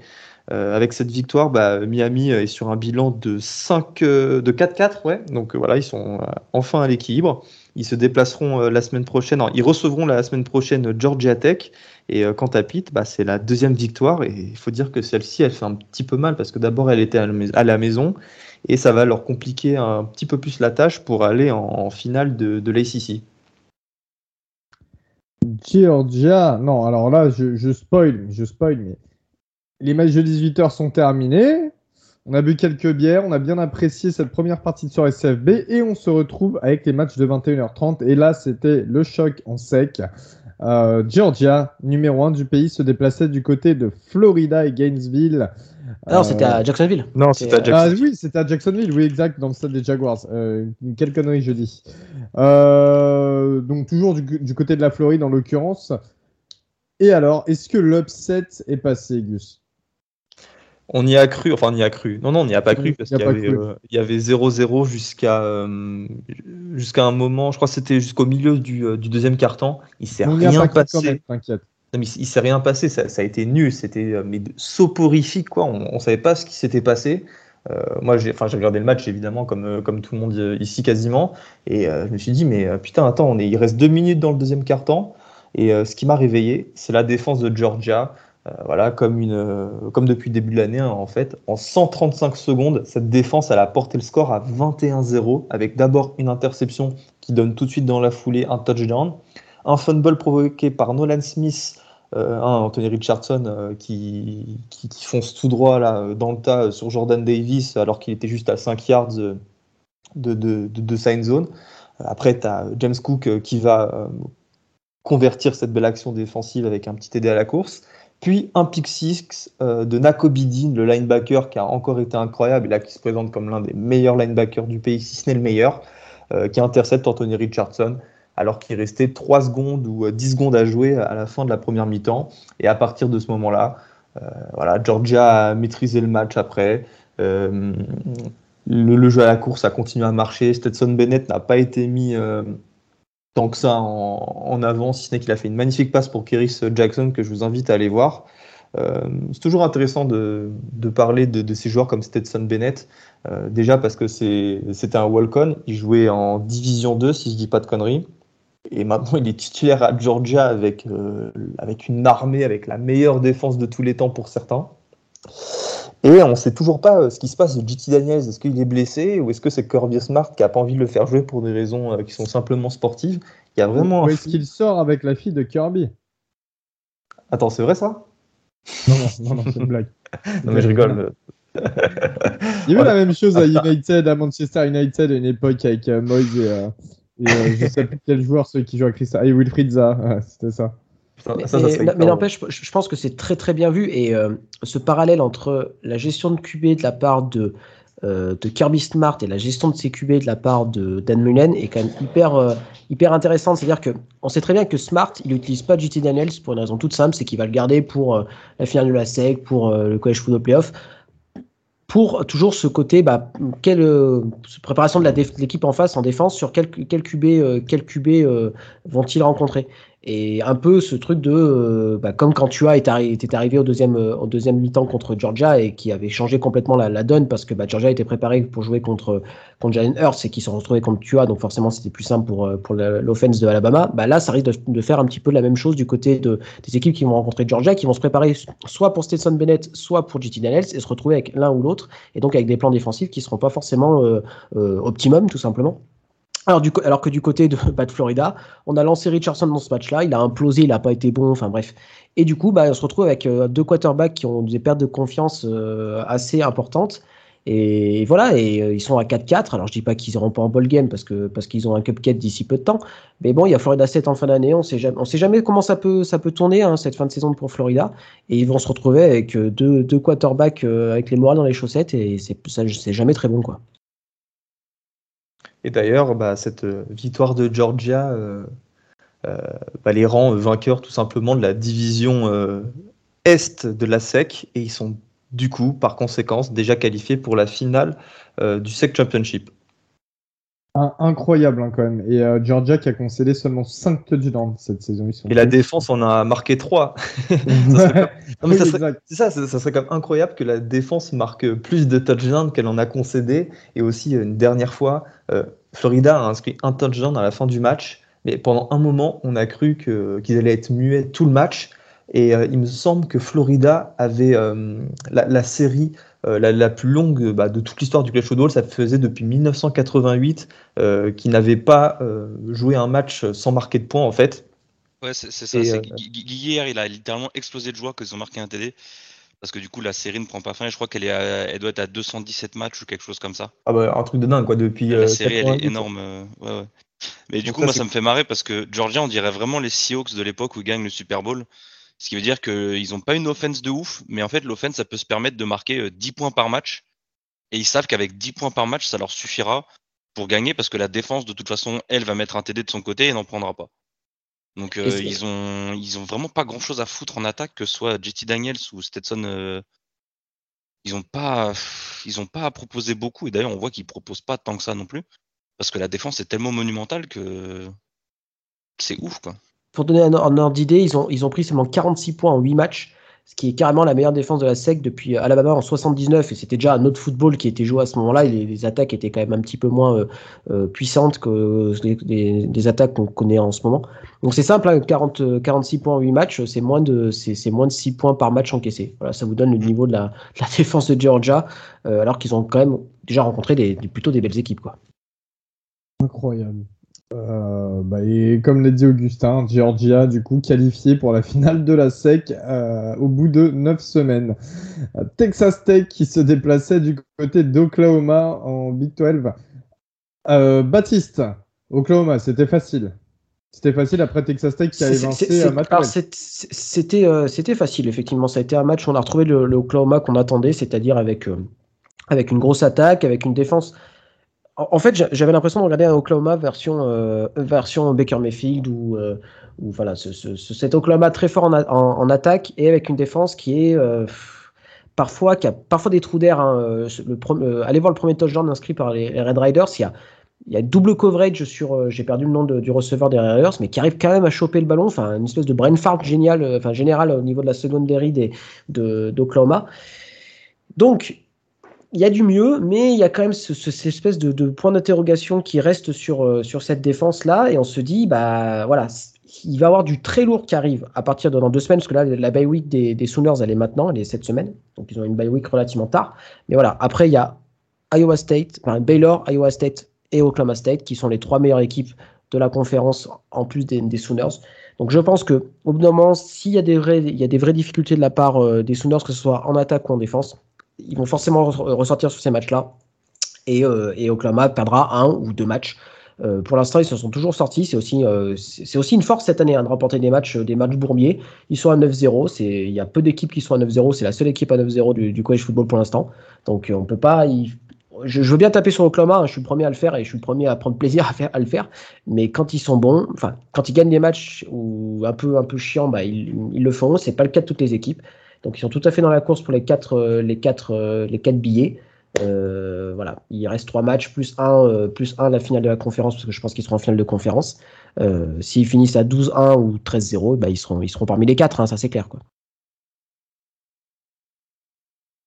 avec cette victoire, bah, Miami est sur un bilan de 5, de 4-4, ouais. Donc voilà, ils sont enfin à l'équilibre. Ils se déplaceront la semaine prochaine. ils recevront la semaine prochaine Georgia Tech. Et quant à Pitt, bah, c'est la deuxième victoire. Et il faut dire que celle-ci, elle fait un petit peu mal parce que d'abord, elle était à la maison et ça va leur compliquer un petit peu plus la tâche pour aller en, finale de, l'ACC. Georgia, non, alors là, je, je, spoil, je spoil, mais les matchs de 18h sont terminés. On a bu quelques bières, on a bien apprécié cette première partie sur SFB et on se retrouve avec les matchs de 21h30. Et là, c'était le choc en sec. Euh, Georgia, numéro 1 du pays, se déplaçait du côté de Florida et Gainesville. Non, c'était à Jacksonville. Non, c'était à euh, Jacksonville. Ah oui, c'était à Jacksonville, oui, exact, dans le stade des Jaguars. Euh, quelle connerie je dis. Euh, donc, toujours du, côté de la Floride, en l'occurrence. Et alors, est-ce que l'upset est passé, Gus? On y a cru, enfin on y a cru. Non, non, on n'y a pas cru parce qu'il y, avait 0-0 jusqu'à jusqu'à un moment, je crois que c'était jusqu'au milieu du, du deuxième quart-temps. Il s'est rien passé. T'inquiète il, s'est rien passé, ça, a été nul, c'était euh, mais soporifique quoi. On, ne savait pas ce qui s'était passé. Euh, moi, j'ai, enfin, regardé le match évidemment comme euh, comme tout le monde ici quasiment, et je me suis dit mais putain attends, on est, il reste deux minutes dans le deuxième quart temps, et ce qui m'a réveillé, c'est la défense de Georgia. Voilà, comme une, comme depuis le début de l'année hein, en fait, en 135 secondes, cette défense elle a porté le score à 21-0 avec d'abord une interception qui donne tout de suite dans la foulée un touchdown un fumble provoqué par Nolan Smith, euh, Anthony Richardson euh, qui, qui, fonce tout droit là, dans le tas sur Jordan Davis alors qu'il était juste à 5 yards de, de, de, de zone. Après, tu as James Cook euh, qui va convertir cette belle action défensive avec un petit TD à la course. Puis un pick six de Nakobidin, le linebacker qui a encore été incroyable et là qui se présente comme l'un des meilleurs linebackers du pays, si ce n'est le meilleur, qui intercepte Anthony Richardson alors qu'il restait 3 secondes ou 10 euh, secondes à jouer à la fin de la première mi-temps. Et à partir de ce moment-là, euh, voilà, Georgia a maîtrisé le match après. Euh, le, jeu à la course a continué à marcher. Stetson Bennett n'a pas été mis tant que ça en, avant, si ce n'est qu'il a fait une magnifique passe pour Keris Jackson que je vous invite à aller voir. c'est toujours intéressant de, parler de, ces joueurs comme Stetson Bennett, déjà parce que c'était un walk-on, il jouait en Division 2 si je dis pas de conneries, et maintenant, il est titulaire à Georgia avec, euh, avec une armée, avec la meilleure défense de tous les temps pour certains. Et on ne sait toujours pas euh, ce qui se passe de JT Daniels. Est-ce qu'il est blessé ou est-ce que c'est Kirby Smart qui n'a pas envie de le faire jouer pour des raisons euh, qui sont simplement sportives? Il y a vraiment. Ou est-ce qu'il sort avec la fille de Kirby? Attends, c'est vrai ça? Non, non, non, c'est une blague. non, mais je rigole. Il y a eu la même chose à United, à Manchester United à une époque avec euh, Moyes et, euh, et euh, je sais plus quel joueur, ceux qui jouent à Christa. Ah, et Wilfried Zaha, c'était ça. Mais, mais, n'empêche, je, pense que c'est très très bien vu et ce parallèle entre la gestion de QB de la part de, de Kirby Smart et la gestion de ses QB de la part de Dan Mullen est quand même hyper, hyper intéressante. C'est-à-dire que on sait très bien que Smart, il n'utilise pas JT Daniels pour une raison toute simple, c'est qu'il va le garder pour la finale de la SEC, pour le College Football Playoff pour toujours ce côté, bah, quelle euh, préparation de l'équipe en face en défense, sur quel, quel QB, euh, quel QB euh, vont-ils rencontrer et un peu ce truc de, euh, bah, comme quand tu as été arrivé au deuxième, euh, deuxième mi-temps contre Georgia et qui avait changé complètement la, donne parce que bah, Georgia était préparé pour jouer contre, contre Jalen Hurts et qui se retrouvés contre Tua, donc forcément c'était plus simple pour, euh, pour l'offense de Alabama. Bah, là, ça risque de, faire un petit peu la même chose du côté de, des équipes qui vont rencontrer Georgia, qui vont se préparer soit pour Stetson Bennett, soit pour JT Daniels et se retrouver avec l'un ou l'autre et donc avec des plans défensifs qui ne seront pas forcément optimum, tout simplement. Alors, que du côté de, bah, Florida, on a lancé Richardson dans ce match-là, il a implosé, il n'a pas été bon, enfin bref. Et du coup, bah, on se retrouve avec euh, deux quarterbacks qui ont des pertes de confiance euh, assez importantes. Et, voilà, et euh, ils sont à 4-4. Alors je dis pas qu'ils n'iront pas en ball game parce que parce qu'ils ont un cupcake d'ici peu de temps. Mais bon, il y a Florida 7 en fin d'année. On sait jamais, sait jamais comment ça peut ça peut tourner hein, cette fin de saison pour Florida. Et ils vont se retrouver avec deux, deux quarterbacks avec les morales dans les chaussettes et c'est ça c'est jamais très bon quoi. Et d'ailleurs, bah, cette euh, victoire de Georgia euh, euh, bah, les rend vainqueurs tout simplement de la division Est de la SEC et ils sont du coup, par conséquence, déjà qualifiés pour la finale du SEC Championship. Incroyable hein, quand même. Et Georgia qui a concédé seulement 5 touchdowns cette saison. et la défense en a marqué 3. ça, serait... ça, ça, serait quand même incroyable que la défense marque plus de touchdowns qu'elle en a concédé. Et aussi, une dernière fois, euh, Florida a inscrit un touchdown à la fin du match, mais pendant un moment, on a cru qu'ils allaient être muets tout le match. Et euh, il me semble que Florida avait euh, la, série la, plus longue bah, de toute l'histoire du Clash Football. Ça faisait depuis 1988 qu'ils n'avaient pas joué un match sans marquer de points, en fait. Ouais, c'est ça. Hier, il a littéralement explosé de joie qu'ils ont marqué un TD parce que du coup la série ne prend pas fin et je crois qu'elle est elle doit être à 217 matchs ou quelque chose comme ça. Ah bah un truc de dingue quoi depuis. La euh, série elle est énorme. Euh, ouais, ouais. Mais du coup moi ça me fait marrer parce que Georgia on dirait vraiment les Seahawks de l'époque où ils gagnent le Super Bowl. Ce qui veut dire qu'ils n'ont pas une offense de ouf, mais en fait l'offense ça peut se permettre de marquer 10 euh, points par match. Et ils savent qu'avec 10 points par match ça leur suffira pour gagner parce que la défense de toute façon elle va mettre un TD de son côté et n'en prendra pas. Donc ils ont ils ont vraiment pas grand chose à foutre en attaque que ce soit JT Daniels ou Stetson ils ont pas ils ont pas à proposer beaucoup et d'ailleurs on voit qu'ils proposent pas tant que ça non plus parce que la défense est tellement monumentale que c'est ouf quoi. Pour donner un, ordre d'idée, ils ont ils ont pris seulement 46 points en 8 matchs ce qui est carrément la meilleure défense de la SEC depuis Alabama en 79, et c'était déjà un autre football qui était joué à ce moment-là, et les, attaques étaient quand même un petit peu moins euh, euh, puissantes que les, attaques qu'on connaît en ce moment. Donc c'est simple, 40, 46 points en 8 matchs, c'est moins, de, c'est, moins de 6 points par match encaissé. Voilà, ça vous donne le niveau de la, défense de Georgia, euh, alors qu'ils ont quand même déjà rencontré des, plutôt des belles équipes. Quoi. Incroyable. Euh, bah, et comme l'a dit Augustin, Georgia du coup qualifié pour la finale de la SEC euh, au bout de 9 semaines. Euh, Texas Tech qui se déplaçait du côté d'Oklahoma en Big 12. Baptiste, Oklahoma, c'était facile. C'était facile après Texas Tech qui a évincé C'était c'était facile, effectivement. Ça a été un match où on a retrouvé le, le Oklahoma qu'on attendait, c'est-à-dire avec, avec une grosse attaque, avec une défense en fait, j'avais l'impression de regarder un Oklahoma version, euh, version Baker Mayfield ou, euh, voilà, cet Oklahoma très fort en, attaque et avec une défense qui est euh, parfois qui a parfois des trous d'air. Hein, allez voir le premier touchdown inscrit par les, Red Riders. Il y a, double coverage sur, j'ai perdu le nom du receveur des Red Riders, mais qui arrive quand même à choper le ballon. Enfin, une espèce de brain fart génial, enfin général au niveau de la secondary d'Oklahoma. Donc, il y a du mieux, mais il y a quand même ce, cette espèce de, point d'interrogation qui reste sur, euh, sur cette défense-là, et on se dit, bah voilà, il va y avoir du très lourd qui arrive à partir de dans deux semaines, parce que là, la bye week des, Sooners, elle est maintenant, elle est cette semaine, donc ils ont une bye week relativement tard. Mais voilà, après, il y a Iowa State, enfin Baylor, Iowa State et Oklahoma State, qui sont les trois meilleures équipes de la conférence, en plus des, Sooners. Donc je pense que au bout d'un moment, s'il y a des vraies, il y a des vraies difficultés de la part euh, des Sooners, que ce soit en attaque ou en défense, ils vont forcément ressortir sur ces matchs-là. Et, et, Oklahoma perdra un ou deux matchs. pour l'instant, ils se sont toujours sortis. C'est aussi, c'est aussi une force cette année hein, de remporter des matchs, des matchs bourbiers. Ils sont à 9-0. Il y a peu d'équipes qui sont à 9-0. C'est la seule équipe à 9-0 du, college football pour l'instant. Donc on peut pas, je, veux bien taper sur Oklahoma, hein, je suis le premier à le faire et je suis le premier à prendre plaisir à le faire. Mais quand ils sont bons, enfin, quand ils gagnent des matchs ou un peu, un peu chiants, bah, ils, ils, le font. C'est pas le cas de toutes les équipes. Donc ils sont tout à fait dans la course pour les quatre, euh, les quatre, euh, les quatre billets. Euh, voilà, il reste trois matchs plus un, plus un la finale de la conférence parce que je pense qu'ils seront en finale de conférence. S'ils finissent à 12-1 ou 13-0, bah, ils seront, ils seront parmi les quatre, hein, ça c'est clair quoi.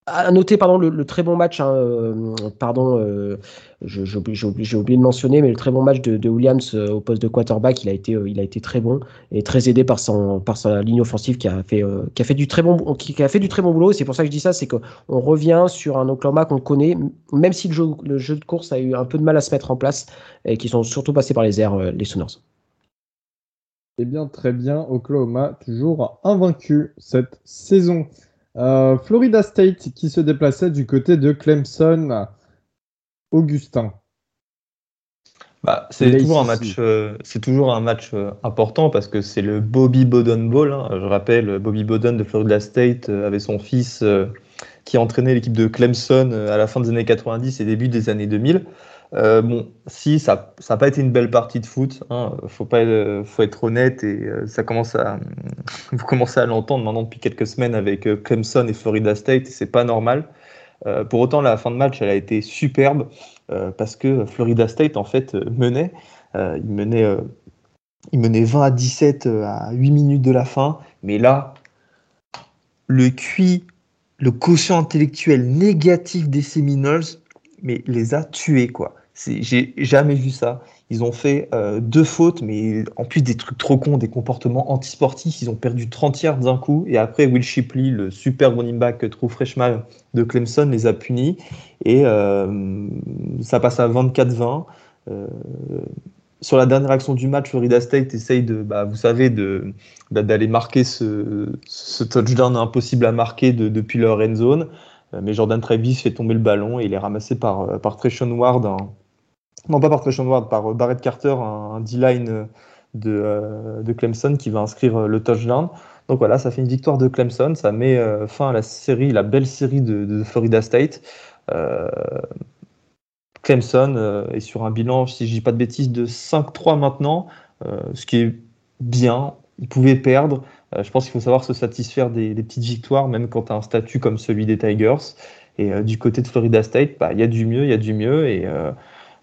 À noter pardon, le, très bon match, hein, euh, pardon, euh, j'ai oublié de mentionner, mais le très bon match de, Williams euh, au poste de quarterback, il a été, il a été très bon et très aidé par, son, par sa ligne offensive qui a fait, qui a fait du très bon, qui, a fait du très bon boulot. C'est pour ça que je dis ça, c'est qu'on revient sur un Oklahoma qu'on connaît, même si le jeu, le jeu de course a eu un peu de mal à se mettre en place et qui sont surtout passés par les airs, les Sooners. Eh bien, très bien, Oklahoma toujours invaincu cette saison. Euh, Florida State qui se déplaçait du côté de Clemson. Augustin. Bah, c'est toujours, un match, euh, c'est toujours un match euh, important parce que c'est le Bobby Bowden Bowl. Hein. Je rappelle, Bobby Bowden de Florida State avait son fils qui entraînait l'équipe de Clemson à la fin des années 90 et début des années 2000. Euh, bon, si ça n'a pas été une belle partie de foot, hein, faut pas, faut être honnête et euh, ça commence à, vous commencez à l'entendre maintenant depuis quelques semaines avec euh, Clemson et Florida State, c'est pas normal. pour autant, la fin de match, elle a été superbe parce que Florida State en fait menait, il menait, il menait 20 à 17 à 8 minutes de la fin, mais là, le QI, le quotient intellectuel négatif des Seminoles mais les a tués, quoi. J'ai jamais vu ça. Ils ont fait euh, deux fautes, mais en plus des trucs trop cons, des comportements antisportifs. Ils ont perdu 30 yards d'un coup. Et après, Will Shipley, le super running back true freshman de Clemson, les a punis. Et euh, ça passe à 24-20. Euh, sur la dernière action du match, Florida State essaye de, bah, vous savez, bah, d'aller marquer ce, ce, touchdown impossible à marquer depuis leur end zone. Euh, mais Jordan Travis fait tomber le ballon et il est ramassé par, euh, par Treshon Ward, non pas par Treshon Ward, par euh, Barrett Carter, un, D-line de, de, Clemson qui va inscrire le touchdown. Donc voilà, ça fait une victoire de Clemson, ça met fin à la série, la belle série de, Florida State. Clemson est sur un bilan, si je dis pas de bêtises, de 5-3 maintenant, ce qui est bien. Ils pouvaient perdre, je pense qu'il faut savoir se satisfaire des, petites victoires, même quand tu as un statut comme celui des Tigers. Et euh, du côté de Florida State, bah, il y a du mieux, il y a du mieux. Et euh,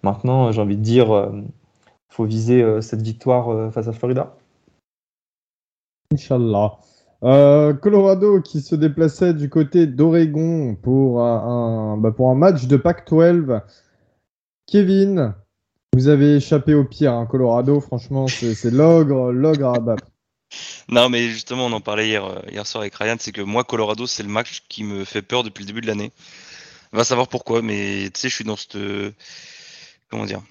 maintenant, j'ai envie de dire, il faut viser cette victoire face à Florida. Inch'Allah. Colorado qui se déplaçait du côté d'Oregon pour un, bah, un match de Pac-12. Kevin, vous avez échappé au pire. Hein. Colorado, franchement, c'est l'ogre, l'ogre à battre. Non, mais justement, on en parlait hier, euh, hier soir avec Ryan, c'est que moi, Colorado, c'est le match qui me fait peur depuis le début de l'année. On va savoir pourquoi, mais tu sais, je suis dans cette. Comment dire?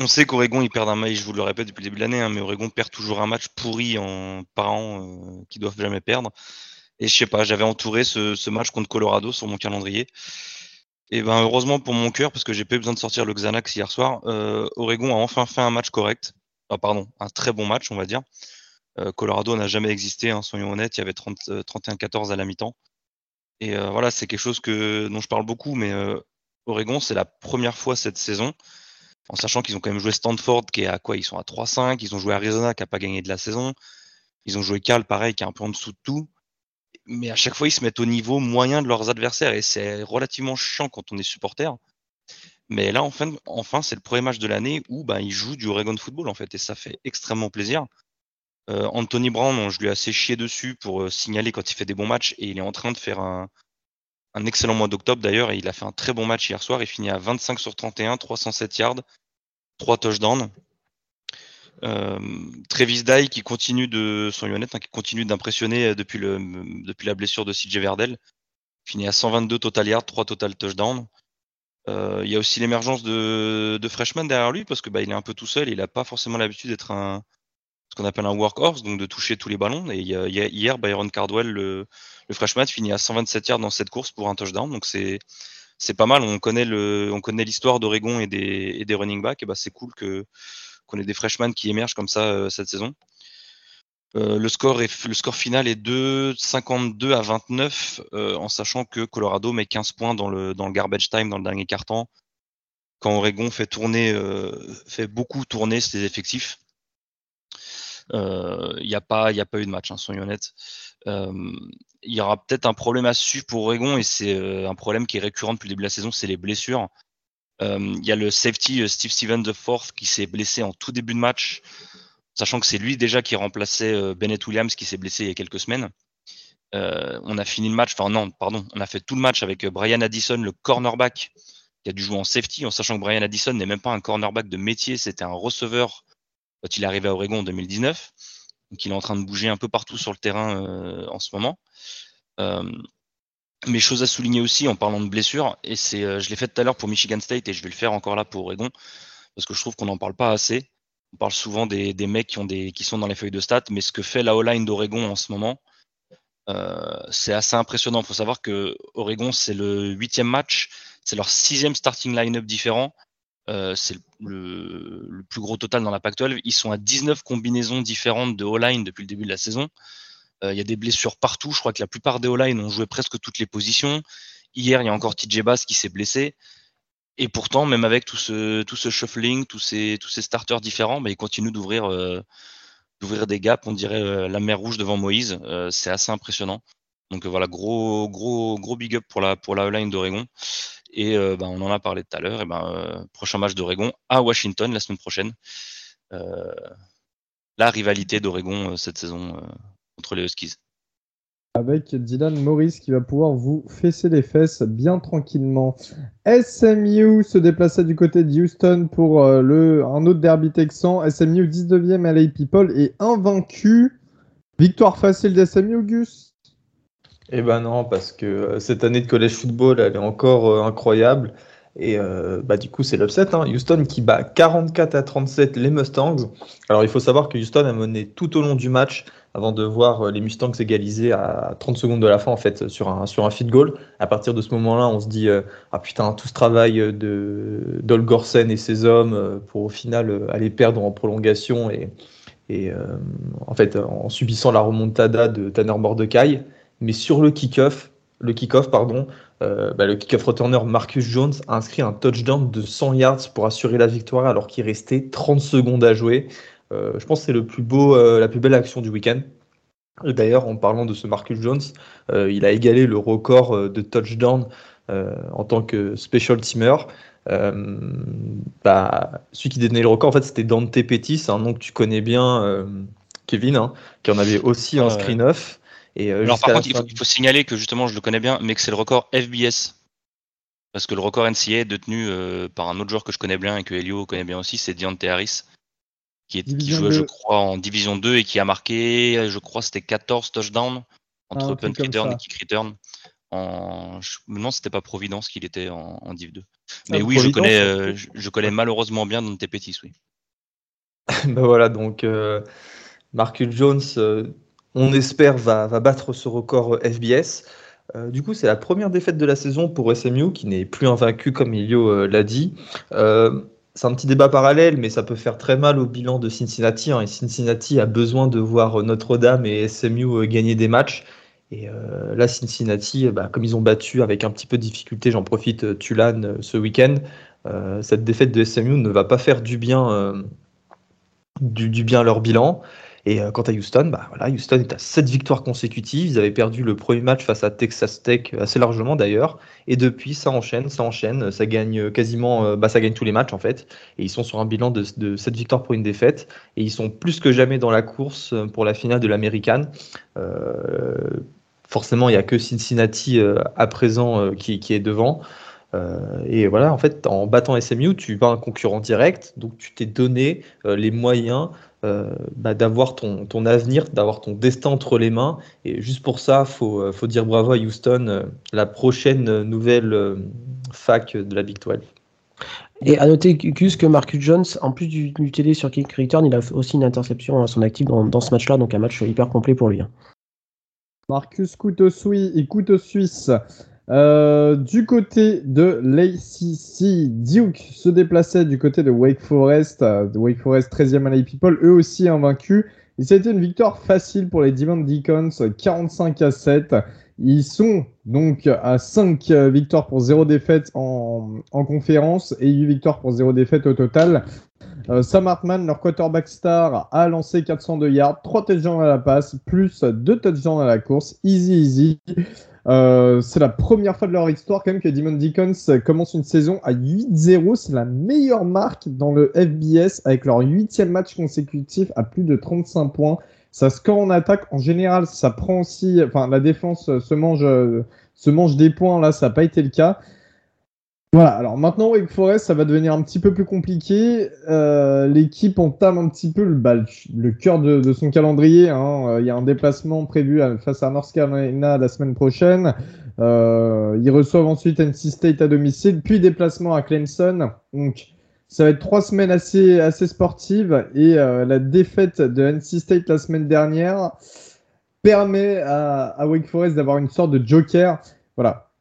On sait qu'Oregon, ils perdent un match, je vous le répète depuis le début de l'année, hein, mais Oregon perd toujours un match pourri en parents euh, qui doivent jamais perdre. Et je sais pas, j'avais entouré ce, match contre Colorado sur mon calendrier. Et ben heureusement pour mon cœur, parce que j'ai pas eu besoin de sortir le Xanax hier soir, euh, Oregon a enfin fait un match correct. Ah, pardon, un très bon match, on va dire. Euh, Colorado n'a jamais existé, hein, soyons honnêtes, il y avait 31-14 euh, à la mi-temps. Et euh, voilà, c'est quelque chose que, dont je parle beaucoup, mais Oregon, c'est la première fois cette saison, en sachant qu'ils ont quand même joué Stanford, qui est à quoi Ils sont à 3-5, ils ont joué Arizona, qui n'a pas gagné de la saison, ils ont joué Cal, pareil, qui est un peu en dessous de tout. Mais à chaque fois, ils se mettent au niveau moyen de leurs adversaires, et c'est relativement chiant quand on est supporter. Mais là, enfin, enfin c'est le premier match de l'année où bah, ils jouent du Oregon football, en fait, et ça fait extrêmement plaisir. Euh, Anthony Brown, je lui ai assez chié dessus pour euh, signaler quand il fait des bons matchs et il est en train de faire un, excellent mois d'octobre d'ailleurs et il a fait un très bon match hier soir. Il finit à 25 sur 31, 307 yards, 3 touchdowns. Euh, Travis Dye qui continue de, honnêtes, hein, qui continue d'impressionner depuis, le, depuis la blessure de CJ Verdell. Finit à 122 total yards, 3 total touchdowns. il y a aussi l'émergence de, de Freshman derrière lui parce que bah, il est un peu tout seul, il n'a pas forcément l'habitude d'être un, qu'on appelle un workhorse, donc de toucher tous les ballons. Et hier, Byron Cardwell, le, freshman, finit à 127 yards dans cette course pour un touchdown. Donc c'est pas mal. On connaît l'histoire d'Oregon et des, running backs. Et bah c'est cool que qu'on ait des freshmen qui émergent comme ça euh, cette saison. Euh, le, score est, le score final est de 52 à 29, euh, en sachant que Colorado met 15 points dans le, dans le garbage time dans le dernier quart-temps. Quand Oregon fait tourner, fait beaucoup tourner ses effectifs, il n'y a pas, il a pas eu de match, hein, soyons honnêtes il y aura peut-être un problème à suivre pour Oregon et c'est euh, un problème qui est récurrent depuis le début de la saison, c'est les blessures. Euh, il y a le safety euh, Steve Stevens Fourth qui s'est blessé en tout début de match, sachant que c'est lui déjà qui remplaçait Bennett Williams qui s'est blessé il y a quelques semaines. on a fini le match, enfin non, pardon, on a fait tout le match avec Brian Addison, le cornerback, qui a dû jouer en safety, en sachant que Brian Addison n'est même pas un cornerback de métier, c'était un receveur il est arrivé à Oregon en 2019. Donc il est en train de bouger un peu partout sur le terrain euh, en ce moment. Euh, mais chose à souligner aussi en parlant de blessures, et c'est, euh, je l'ai fait tout à l'heure pour Michigan State et je vais le faire encore là pour Oregon, parce que je trouve qu'on n'en parle pas assez. On parle souvent des, mecs qui sont dans les feuilles de stats, mais ce que fait la O-line d'Oregon en ce moment, c'est assez impressionnant. Il faut savoir que Oregon, c'est le huitième match, c'est leur sixième starting line-up différent. Euh, c'est le, plus gros total dans la Pac-12. Ils sont à 19 combinaisons différentes de O-line depuis le début de la saison. Euh, il y a des blessures partout. Je crois que la plupart des O-line ont joué presque toutes les positions. Hier, il y a encore TJ Bass qui s'est blessé. Et pourtant, même avec tout ce, tout ce shuffling, tous ces, tous ces starters différents, bah, ils continuent d'ouvrir euh, d'ouvrir des gaps. On dirait la mer rouge devant Moïse. c'est assez impressionnant. Donc voilà, gros, gros, gros big up pour la, pour la O-line d'Oregon. Et euh, ben, on en a parlé tout à l'heure. Et ben, euh, prochain match d'Oregon à Washington la semaine prochaine. Euh, la rivalité d'Oregon cette saison contre les Huskies. Avec Dylan Morris qui va pouvoir vous fesser les fesses bien tranquillement. SMU se déplaçait du côté de Houston pour le, un autre derby texan. SMU 19e LA People et invaincu. Victoire facile d'SMU, Gus? Eh ben non, parce que euh, cette année de college football, elle est encore euh, incroyable. Et euh, bah, du coup, c'est l'upset. Hein. Houston qui bat 44 à 37 les Mustangs. Alors, il faut savoir que Houston a mené tout au long du match avant de voir les Mustangs égaliser à 30 secondes de la fin, en fait, sur un, sur un feed goal. À partir de ce moment-là, on se dit Ah putain, tout ce travail de Dol Gorsen et ses hommes pour au final aller perdre en prolongation et, et en fait, en subissant la remontada de Tanner Mordecai. Mais sur le kick-off, le kick-off, pardon, euh, bah, le kick-off returner Marcus Jones a inscrit un touchdown de 100 yards pour assurer la victoire alors qu'il restait 30 secondes à jouer. Euh, je pense que c'est le plus beau, euh, la plus belle action du week-end. D'ailleurs, en parlant de ce Marcus Jones, il a égalé le record de touchdown en tant que special teamer. Bah, celui qui détenait le record, en fait, c'était Dante Pettis, un nom que tu connais bien, Kevin, hein, qui en avait aussi inscrit 9. Euh, Alors par contre, il faut, signaler que justement, je le connais bien, mais que c'est le record FBS. Parce que le record NCA est détenu euh, par un autre joueur que je connais bien et que Elio connaît bien aussi, c'est Deontay Harris, qui, est, qui jouait, je crois, en Division 2 et qui a marqué, je crois, c'était 14 touchdowns entre ah, punt return et kick return. En... Si c'était pas Providence qu'il était en, Div 2. Mais ah, oui, je connais, euh, je, connais malheureusement bien Dante Pettis, oui. ben voilà, donc Marcus Jones on espère, va, battre ce record euh, FBS. Euh, du coup, c'est la première défaite de la saison pour SMU, qui n'est plus invaincu, comme Ilio euh, l'a dit. c'est un petit débat parallèle, mais ça peut faire très mal au bilan de Cincinnati. Hein, et Cincinnati a besoin de voir Notre-Dame et SMU gagner des matchs. Et là, Cincinnati, bah, comme ils ont battu avec un petit peu de difficulté, j'en profite, Tulane ce week-end, cette défaite de SMU ne va pas faire du bien, du, du bien à leur bilan. Et euh, quant à Houston, bah, voilà, Houston est à 7 victoires consécutives. Ils avaient perdu le premier match face à Texas Tech assez largement d'ailleurs. Et depuis, ça enchaîne, ça enchaîne. Ça gagne quasiment, euh, bah, ça gagne tous les matchs en fait. Et ils sont sur un bilan de, de 7 victoires pour une défaite. Et ils sont plus que jamais dans la course pour la finale de l'Américaine. Euh, forcément, il n'y a que Cincinnati à présent qui, qui, est devant. et voilà, en fait, en battant SMU, tu bats un concurrent direct, donc tu t'es donné les moyens euh, bah, d'avoir ton, ton, avenir, d'avoir ton destin entre les mains. Et juste pour ça, il faut, euh, faut, dire bravo à Houston, euh, la prochaine nouvelle fac de la Big 12. Et à noter, Gus, que Marcus Jones, en plus du, du TD sur Kick Return, il a aussi une interception à son actif dans, ce match-là, donc un match hyper complet pour lui. Hein. Marcus couteau et couteau suisse. Euh, du côté de l'ACC, Duke se déplaçait du côté de Wake Forest, euh, Wake Forest 13e à People, eux aussi invaincus. Et ça a été une victoire facile pour les Demon Deacons, 45 à 7. Ils sont donc à 5 victoires pour 0 défaite en, conférence et 8 victoires pour 0 défaite au total. Euh, Sam Hartman, leur quarterback star, a lancé 402 yards, 3 touchdowns à la passe, plus 2 touchdowns à la course. Easy, easy. Euh, c'est la première fois de leur histoire quand même que Demon Deacons commence une saison à 8-0. C'est la meilleure marque dans le FBS avec leur huitième match consécutif à plus de 35 points. Ça score en attaque. En général, ça prend aussi. Enfin, la défense se mange, se mange des points. Là, ça n'a pas été le cas. Voilà, alors maintenant Wake Forest, ça va devenir un petit peu plus compliqué. Euh, l'équipe entame un petit peu le, cœur de, son calendrier. Hein. Euh, il y a un déplacement prévu face à North Carolina la semaine prochaine. Euh, ils reçoivent ensuite NC State à domicile, puis déplacement à Clemson. Donc ça va être trois semaines assez, assez sportives et la défaite de NC State la semaine dernière permet à, à Wake Forest d'avoir une sorte de joker. Voilà,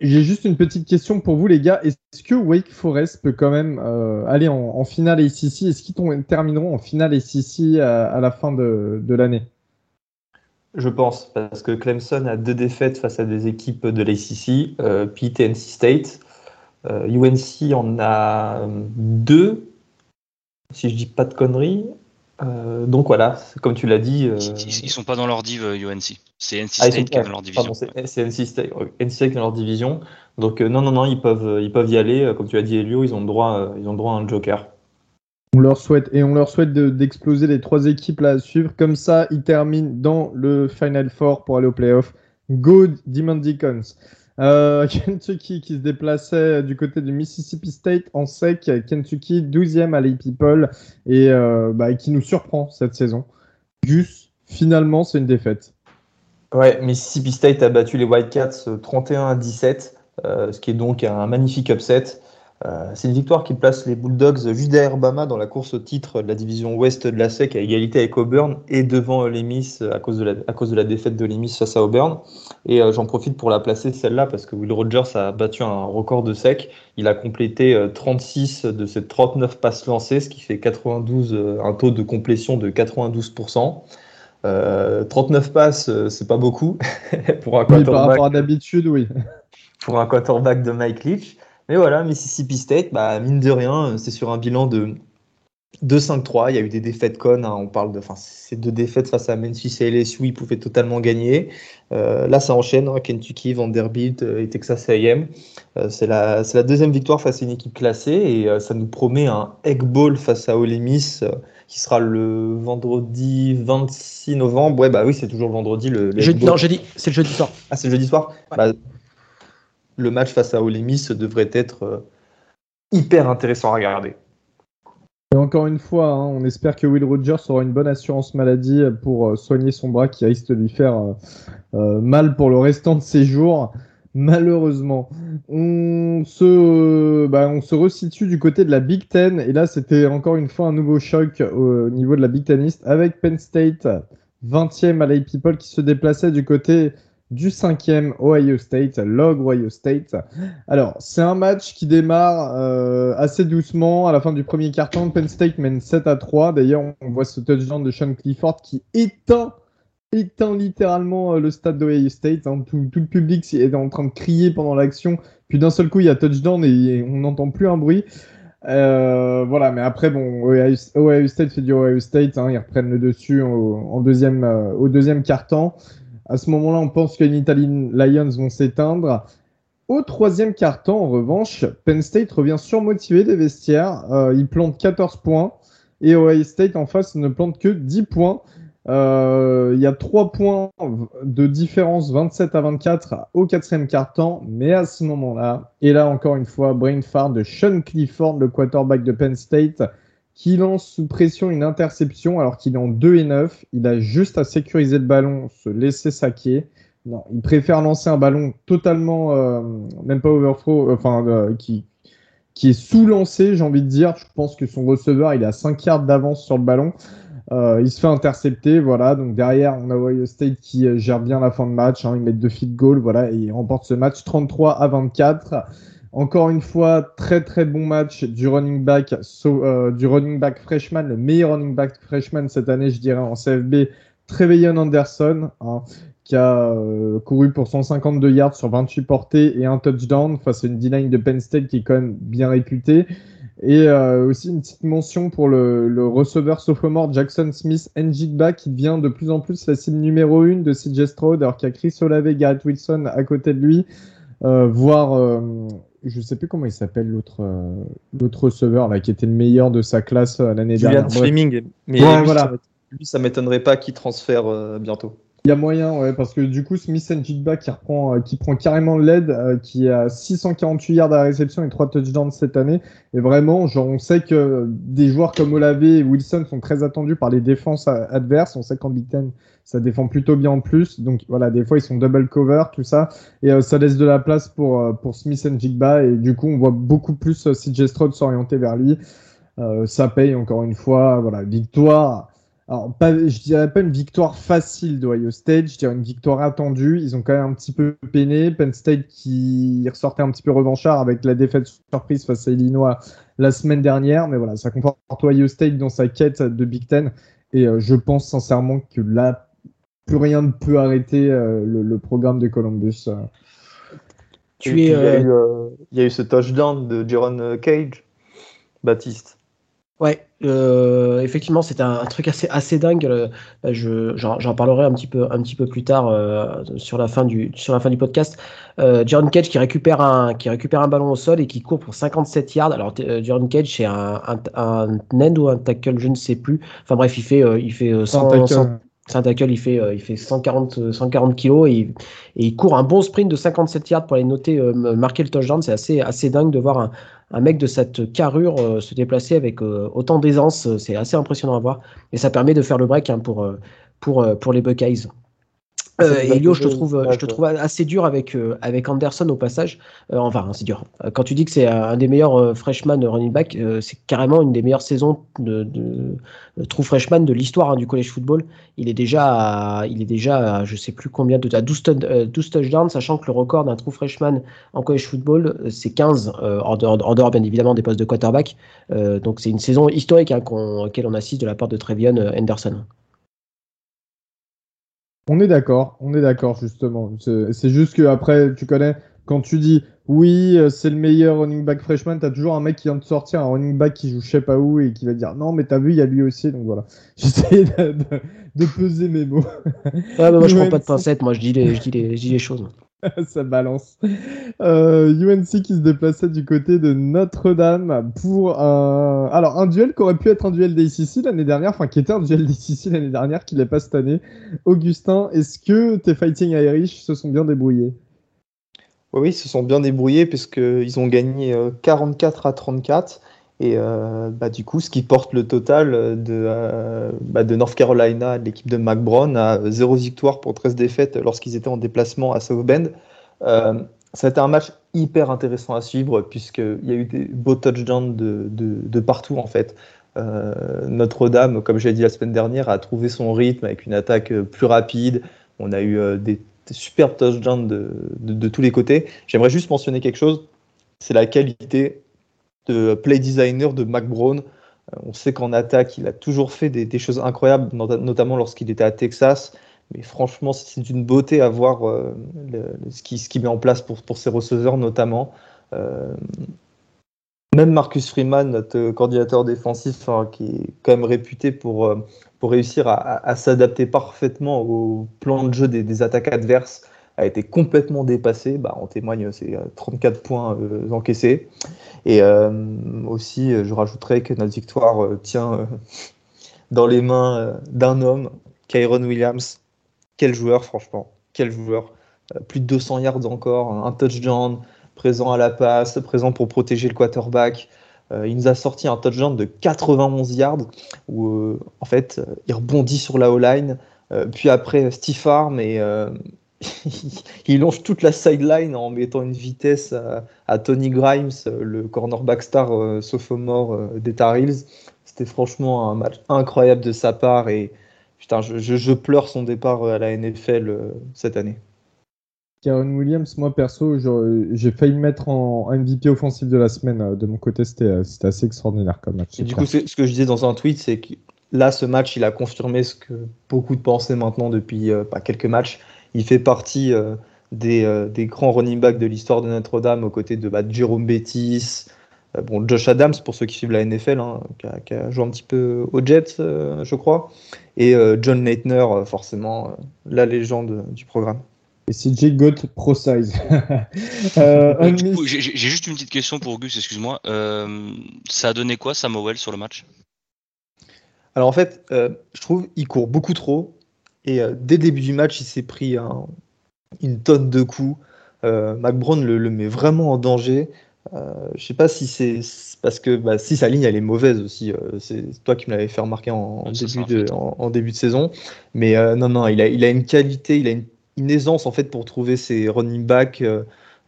j'ai juste une petite question pour vous, les gars. Est-ce que Wake Forest peut quand même euh, aller en, finale ACC Est-ce qu'ils termineront en finale ACC à, à la fin de, l'année? Je pense, parce que Clemson a deux défaites face à des équipes de l'ACC, euh, puis TNC State. UNC euh, en a deux, si je dis pas de conneries. Euh, donc voilà, comme tu l'as dit. Euh... Ils, sont pas dans leur div UNC. C'est NC ah, State qui est dans leur division. c'est NC State, NC State dans leur division. Donc euh, non, non, non, ils peuvent, ils peuvent y aller. Euh, comme tu l'as dit, Elio, ils ont droit, ils ont droit à un joker. On leur souhaite et on leur souhaite d'exploser les trois équipes là à suivre. Comme ça, ils terminent dans le Final Four pour aller au playoff. Good Demon Deacons. Euh, Kentucky qui se déplaçait du côté du Mississippi State en sec. Kentucky 12e à les People et euh, bah, qui nous surprend cette saison. Gus, finalement, c'est une défaite. Ouais, Mississippi State a battu les Wildcats 31 à 17, euh, ce qui est donc un magnifique upset. Euh, c'est une victoire qui place les Bulldogs juste derrière Bama dans la course au titre de la division ouest de la SEC à égalité avec Auburn et devant les Miss à cause de la, à cause de la défaite de Miss face à Auburn. Et euh, j'en profite pour la placer celle-là parce que Will Rogers a battu un record de sec. Il a complété 36 euh, de ses 39 passes lancées, ce qui fait 92, un taux de complétion de 92%. 39 passes, c'est pas beaucoup pour un quarterback. par rapport à d'habitude, oui. Pour un quarterback de Mike Leach. Mais voilà, Mississippi State, bah, mine de rien, c'est sur un bilan de 2-5-3. Il y a eu des défaites connes. Hein. on parle de, enfin, ces deux défaites face à Memphis et LSU, ils pouvaient totalement gagner. Euh, là, ça enchaîne. Hein. Kentucky, Vanderbilt euh, et Texas A&M. Euh, c'est la, la, deuxième victoire face à une équipe classée et ça nous promet un Egg Bowl face à Ole Miss qui sera le vendredi 26 novembre. Ouais, bah oui, c'est toujours le vendredi. Le, non, jeudi. C'est le jeudi soir. Ah, c'est le jeudi soir? Bah, le match face à Ole Miss devrait être euh, hyper intéressant à regarder. Et encore une fois, hein, on espère que Will Rogers aura une bonne assurance maladie pour euh, soigner son bras qui risque de lui faire euh, mal pour le restant de ses jours. Malheureusement, on se, bah, on se resitue du côté de la Big Ten et là c'était encore une fois un nouveau choc au niveau de la Big Teniste avec Penn State 20e à la People qui se déplaçait du côté du cinquième Ohio State, Log Ohio State. Alors, c'est un match qui démarre euh, assez doucement. À la fin du premier carton, Penn State mène 7 à 3. D'ailleurs, on voit ce touchdown de Sean Clifford qui éteint, éteint littéralement euh, le stade d'Ohio State. Hein. Tout, le public est en train de crier pendant l'action. Puis d'un seul coup, il y a touchdown et on n'entend plus un bruit. Euh, voilà, mais après, bon, Ohio, State fait du Ohio State. Hein. ils reprennent le dessus au, en deuxième, au deuxième carton. À ce moment-là, on pense que les Italian Lions vont s'éteindre. Au troisième carton, en revanche, Penn State revient surmotivé des vestiaires. Il plante 14 points. Et Ohio State en face ne plante que 10 points. Euh, il y a 3 points de différence, 27 à 24 au quatrième carton. Mais à ce moment-là, et là encore une fois, brain fart de Sean Clifford, le quarterback de Penn State, qui lance sous pression une interception alors qu'il est en 2 et 9. Il a juste à sécuriser le ballon, se laisser saquer. Non, il préfère lancer un ballon totalement, euh, même pas overthrow, enfin, euh, qui, est sous-lancé, j'ai envie de dire. Je pense que son receveur, il a 5 yards d'avance sur le ballon. Euh, il se fait intercepter, voilà. Donc derrière, on a Ohio State qui euh, gère bien la fin de match. Hein, ils mettent deux feed goal, voilà, et ils remportent ce match 33 à 24. Encore une fois, très très bon match du running back, euh, du running back freshman, le meilleur running back freshman cette année, je dirais en CFB, Trevelyan Anderson, hein, qui a euh, couru pour 152 yards sur 28 portées et un touchdown face à une D-line de Penn State qui est quand même bien réputée. Et euh, aussi une petite mention pour le, le receveur sophomore Jackson Smith Njigba qui devient de plus en plus la cible numéro 1 de CJ Stroud alors qu'il y a Chris Olave et Garrett Wilson à côté de lui. Euh, voire, euh, je sais plus comment il s'appelle l'autre euh, l'autre receveur là qui était le meilleur de sa classe l'année dernière. Julian Fleming. Mais Ouais, lui, voilà. ça, lui, ça m'étonnerait pas qu'il transfère euh, bientôt. Il y a moyen, ouais, parce que du coup, Smith Njigba qui reprend, euh, qui prend carrément le lead, euh, qui a 648 yards à la réception et 3 touchdowns cette année. Et vraiment, genre, on sait que des joueurs comme Olave et Wilson sont très attendus par les défenses a- adverses. On sait qu'en Big Ten, ça défend plutôt bien en plus. Donc voilà, des fois, ils sont double cover, tout ça. Et euh, ça laisse de la place pour, euh, pour Smith Njigba. Et du coup, on voit beaucoup plus euh, CJ Stroud s'orienter vers lui. Euh, ça paye encore une fois. Voilà, victoire. Alors, pas, je dirais pas une victoire facile d'Ohio State, je dirais une victoire attendue. Ils ont quand même un petit peu peiné. Penn State qui ressortait un petit peu revanchard avec la défaite surprise face à Illinois la semaine dernière. Mais voilà, ça conforte Ohio State dans sa quête de Big Ten. Et euh, je pense sincèrement que là, plus rien ne peut arrêter euh, le, le programme de Columbus. euh. Tu es, il, y a eu, il y a eu ce touchdown de Jaron Cage, Baptiste. Ouais, euh, effectivement, c'est un, un truc assez, assez dingue. euh, je, j'en, parlerai un petit peu, un petit peu plus tard euh, sur, la fin du, sur la fin du podcast. Euh, Jaron Cage qui récupère, un, qui récupère un ballon au sol et qui court pour 57 yards. Alors, Jaron Cage, c'est un, un, un end ou un tackle, je ne sais plus. Enfin bref, il fait, il fait euh, Sans 100, tackle. 100 c'est un tackle, il fait, il fait 140, euh, 140 kilos et, il- et il court un bon sprint de 57 yards pour aller noter, euh, marquer le touchdown. C'est assez, assez dingue de voir un, un mec de cette carrure euh, se déplacer avec euh, autant d'aisance. euh, C'est assez impressionnant à voir. Et ça permet de faire le break hein, pour, pour les Buckeyes. Euh, Ça nous a et Elio, je te trouve, ouais, je te quoi. trouve assez dur avec, euh, avec Anderson au passage. Euh, enfin, c'est dur. Euh, Quand tu dis que c'est un des meilleurs euh, freshman running back, euh, c'est carrément une des meilleures saisons de, de, de true freshman de l'histoire hein, du college football. Il est déjà, à, il est déjà, à, je sais plus combien de, à 12, tou- euh, 12 touchdowns, sachant que le record d'un true freshman en college football, euh, c'est 15, euh, en, dehors, en dehors bien évidemment des postes de quarterback. Euh, donc c'est une saison historique hein, qu'on- auquel on assiste de la part de Trevion euh, Henderson. On est d'accord, on est d'accord justement. C'est juste que après, tu connais, quand tu dis oui, euh, c'est le meilleur running back freshman, t'as toujours un mec qui vient de sortir un running back qui joue je sais pas où et qui va dire non, mais t'as vu, il y a lui aussi. Donc voilà, j'essaie de, de- de peser mes mots. Ouais, mais moi je prends pas de pincettes, moi je dis les, je dis les, je dis les choses. Ça balance. Euh, UNC qui se déplaçait du côté de Notre-Dame pour un... Alors, un duel qui aurait pu être un duel d'ACC l'année dernière, enfin qui était un duel d'ACC l'année dernière, qui l'est pas cette année. Augustin, est-ce que tes Fighting Irish se sont bien débrouillés? Oui, ils se sont bien débrouillés puisqu'ils ont gagné euh, 44 à 34. Et euh, bah, du coup, ce qui porte le total de, euh, bah, de North Carolina, de l'équipe de Mac Brown, à 0 victoire pour 13 défaites lorsqu'ils étaient en déplacement à South Bend. Euh, ça a été un match hyper intéressant à suivre puisqu'il y a eu des beaux touchdowns de, partout en fait. Euh, Notre-Dame, comme j'ai dit la semaine dernière, a trouvé son rythme avec une attaque euh, plus rapide. On a eu euh, des, des superbes touchdowns de tous les côtés. J'aimerais juste mentionner quelque chose, c'est la qualité de play designer de Mac Brown. Euh, On sait qu'en attaque, il a toujours fait des, choses incroyables, not- notamment lorsqu'il était à Texas. Mais franchement, c'est une beauté à voir euh, ce qu'il met en place pour, pour ses receveurs, notamment. Euh, même Marcus Freeman, notre coordinateur défensif, hein, qui est quand même réputé pour, pour réussir à, s'adapter parfaitement au plan de jeu des attaques adverses, a été complètement dépassé. Bah, en témoigne ces euh, 34 points euh, encaissés. Et euh, aussi, euh, je rajouterais que notre victoire euh, tient euh, dans les mains euh, d'un homme, Kyron Williams. Quel joueur, franchement. Quel joueur. Euh, plus de 200 yards encore, un touchdown, présent à la passe, présent pour protéger le quarterback. Euh, il nous a sorti un touchdown de 91 yards où, euh, en fait, euh, il rebondit sur la O-line. Euh, puis après, Steve Arm et euh, il longe toute la sideline en mettant une vitesse à, Tony Grimes, le cornerback star euh, sophomore euh, des Tar Heels. C'était franchement un match incroyable de sa part et putain, je, pleure son départ à la NFL euh, cette année. Karen Williams, moi perso, j'ai failli mettre en MVP offensif de la semaine. De mon côté, c'était assez extraordinaire comme match. du coup, ce que je disais dans un tweet, c'est que là, ce match, il a confirmé ce que beaucoup de pensaient maintenant depuis pas quelques matchs il fait partie euh, euh, des, grands running backs de l'histoire de Notre-Dame aux côtés de bah, Jérôme Bettis, euh, bon, Josh Adams pour ceux qui suivent la NFL, hein, qui, a, joué un petit peu aux Jets, je crois, et John Leitner, forcément, la légende du programme. Et CJ Goat Pro Size. J'ai juste une petite question pour Gus, excuse-moi. ça a donné quoi Samuel sur le match? Alors en fait, je trouve il court beaucoup trop. Et euh, dès le début du match, il s'est pris une tonne de coups. Euh, McBrown le, met vraiment en danger. Euh, je sais pas si c'est parce que bah, si sa ligne elle est mauvaise aussi. Euh, c'est toi qui me l'avais fait remarquer en, début de, en, début de saison. Mais non, non, il a, il a une qualité, il a une, aisance en fait pour trouver ses running backs,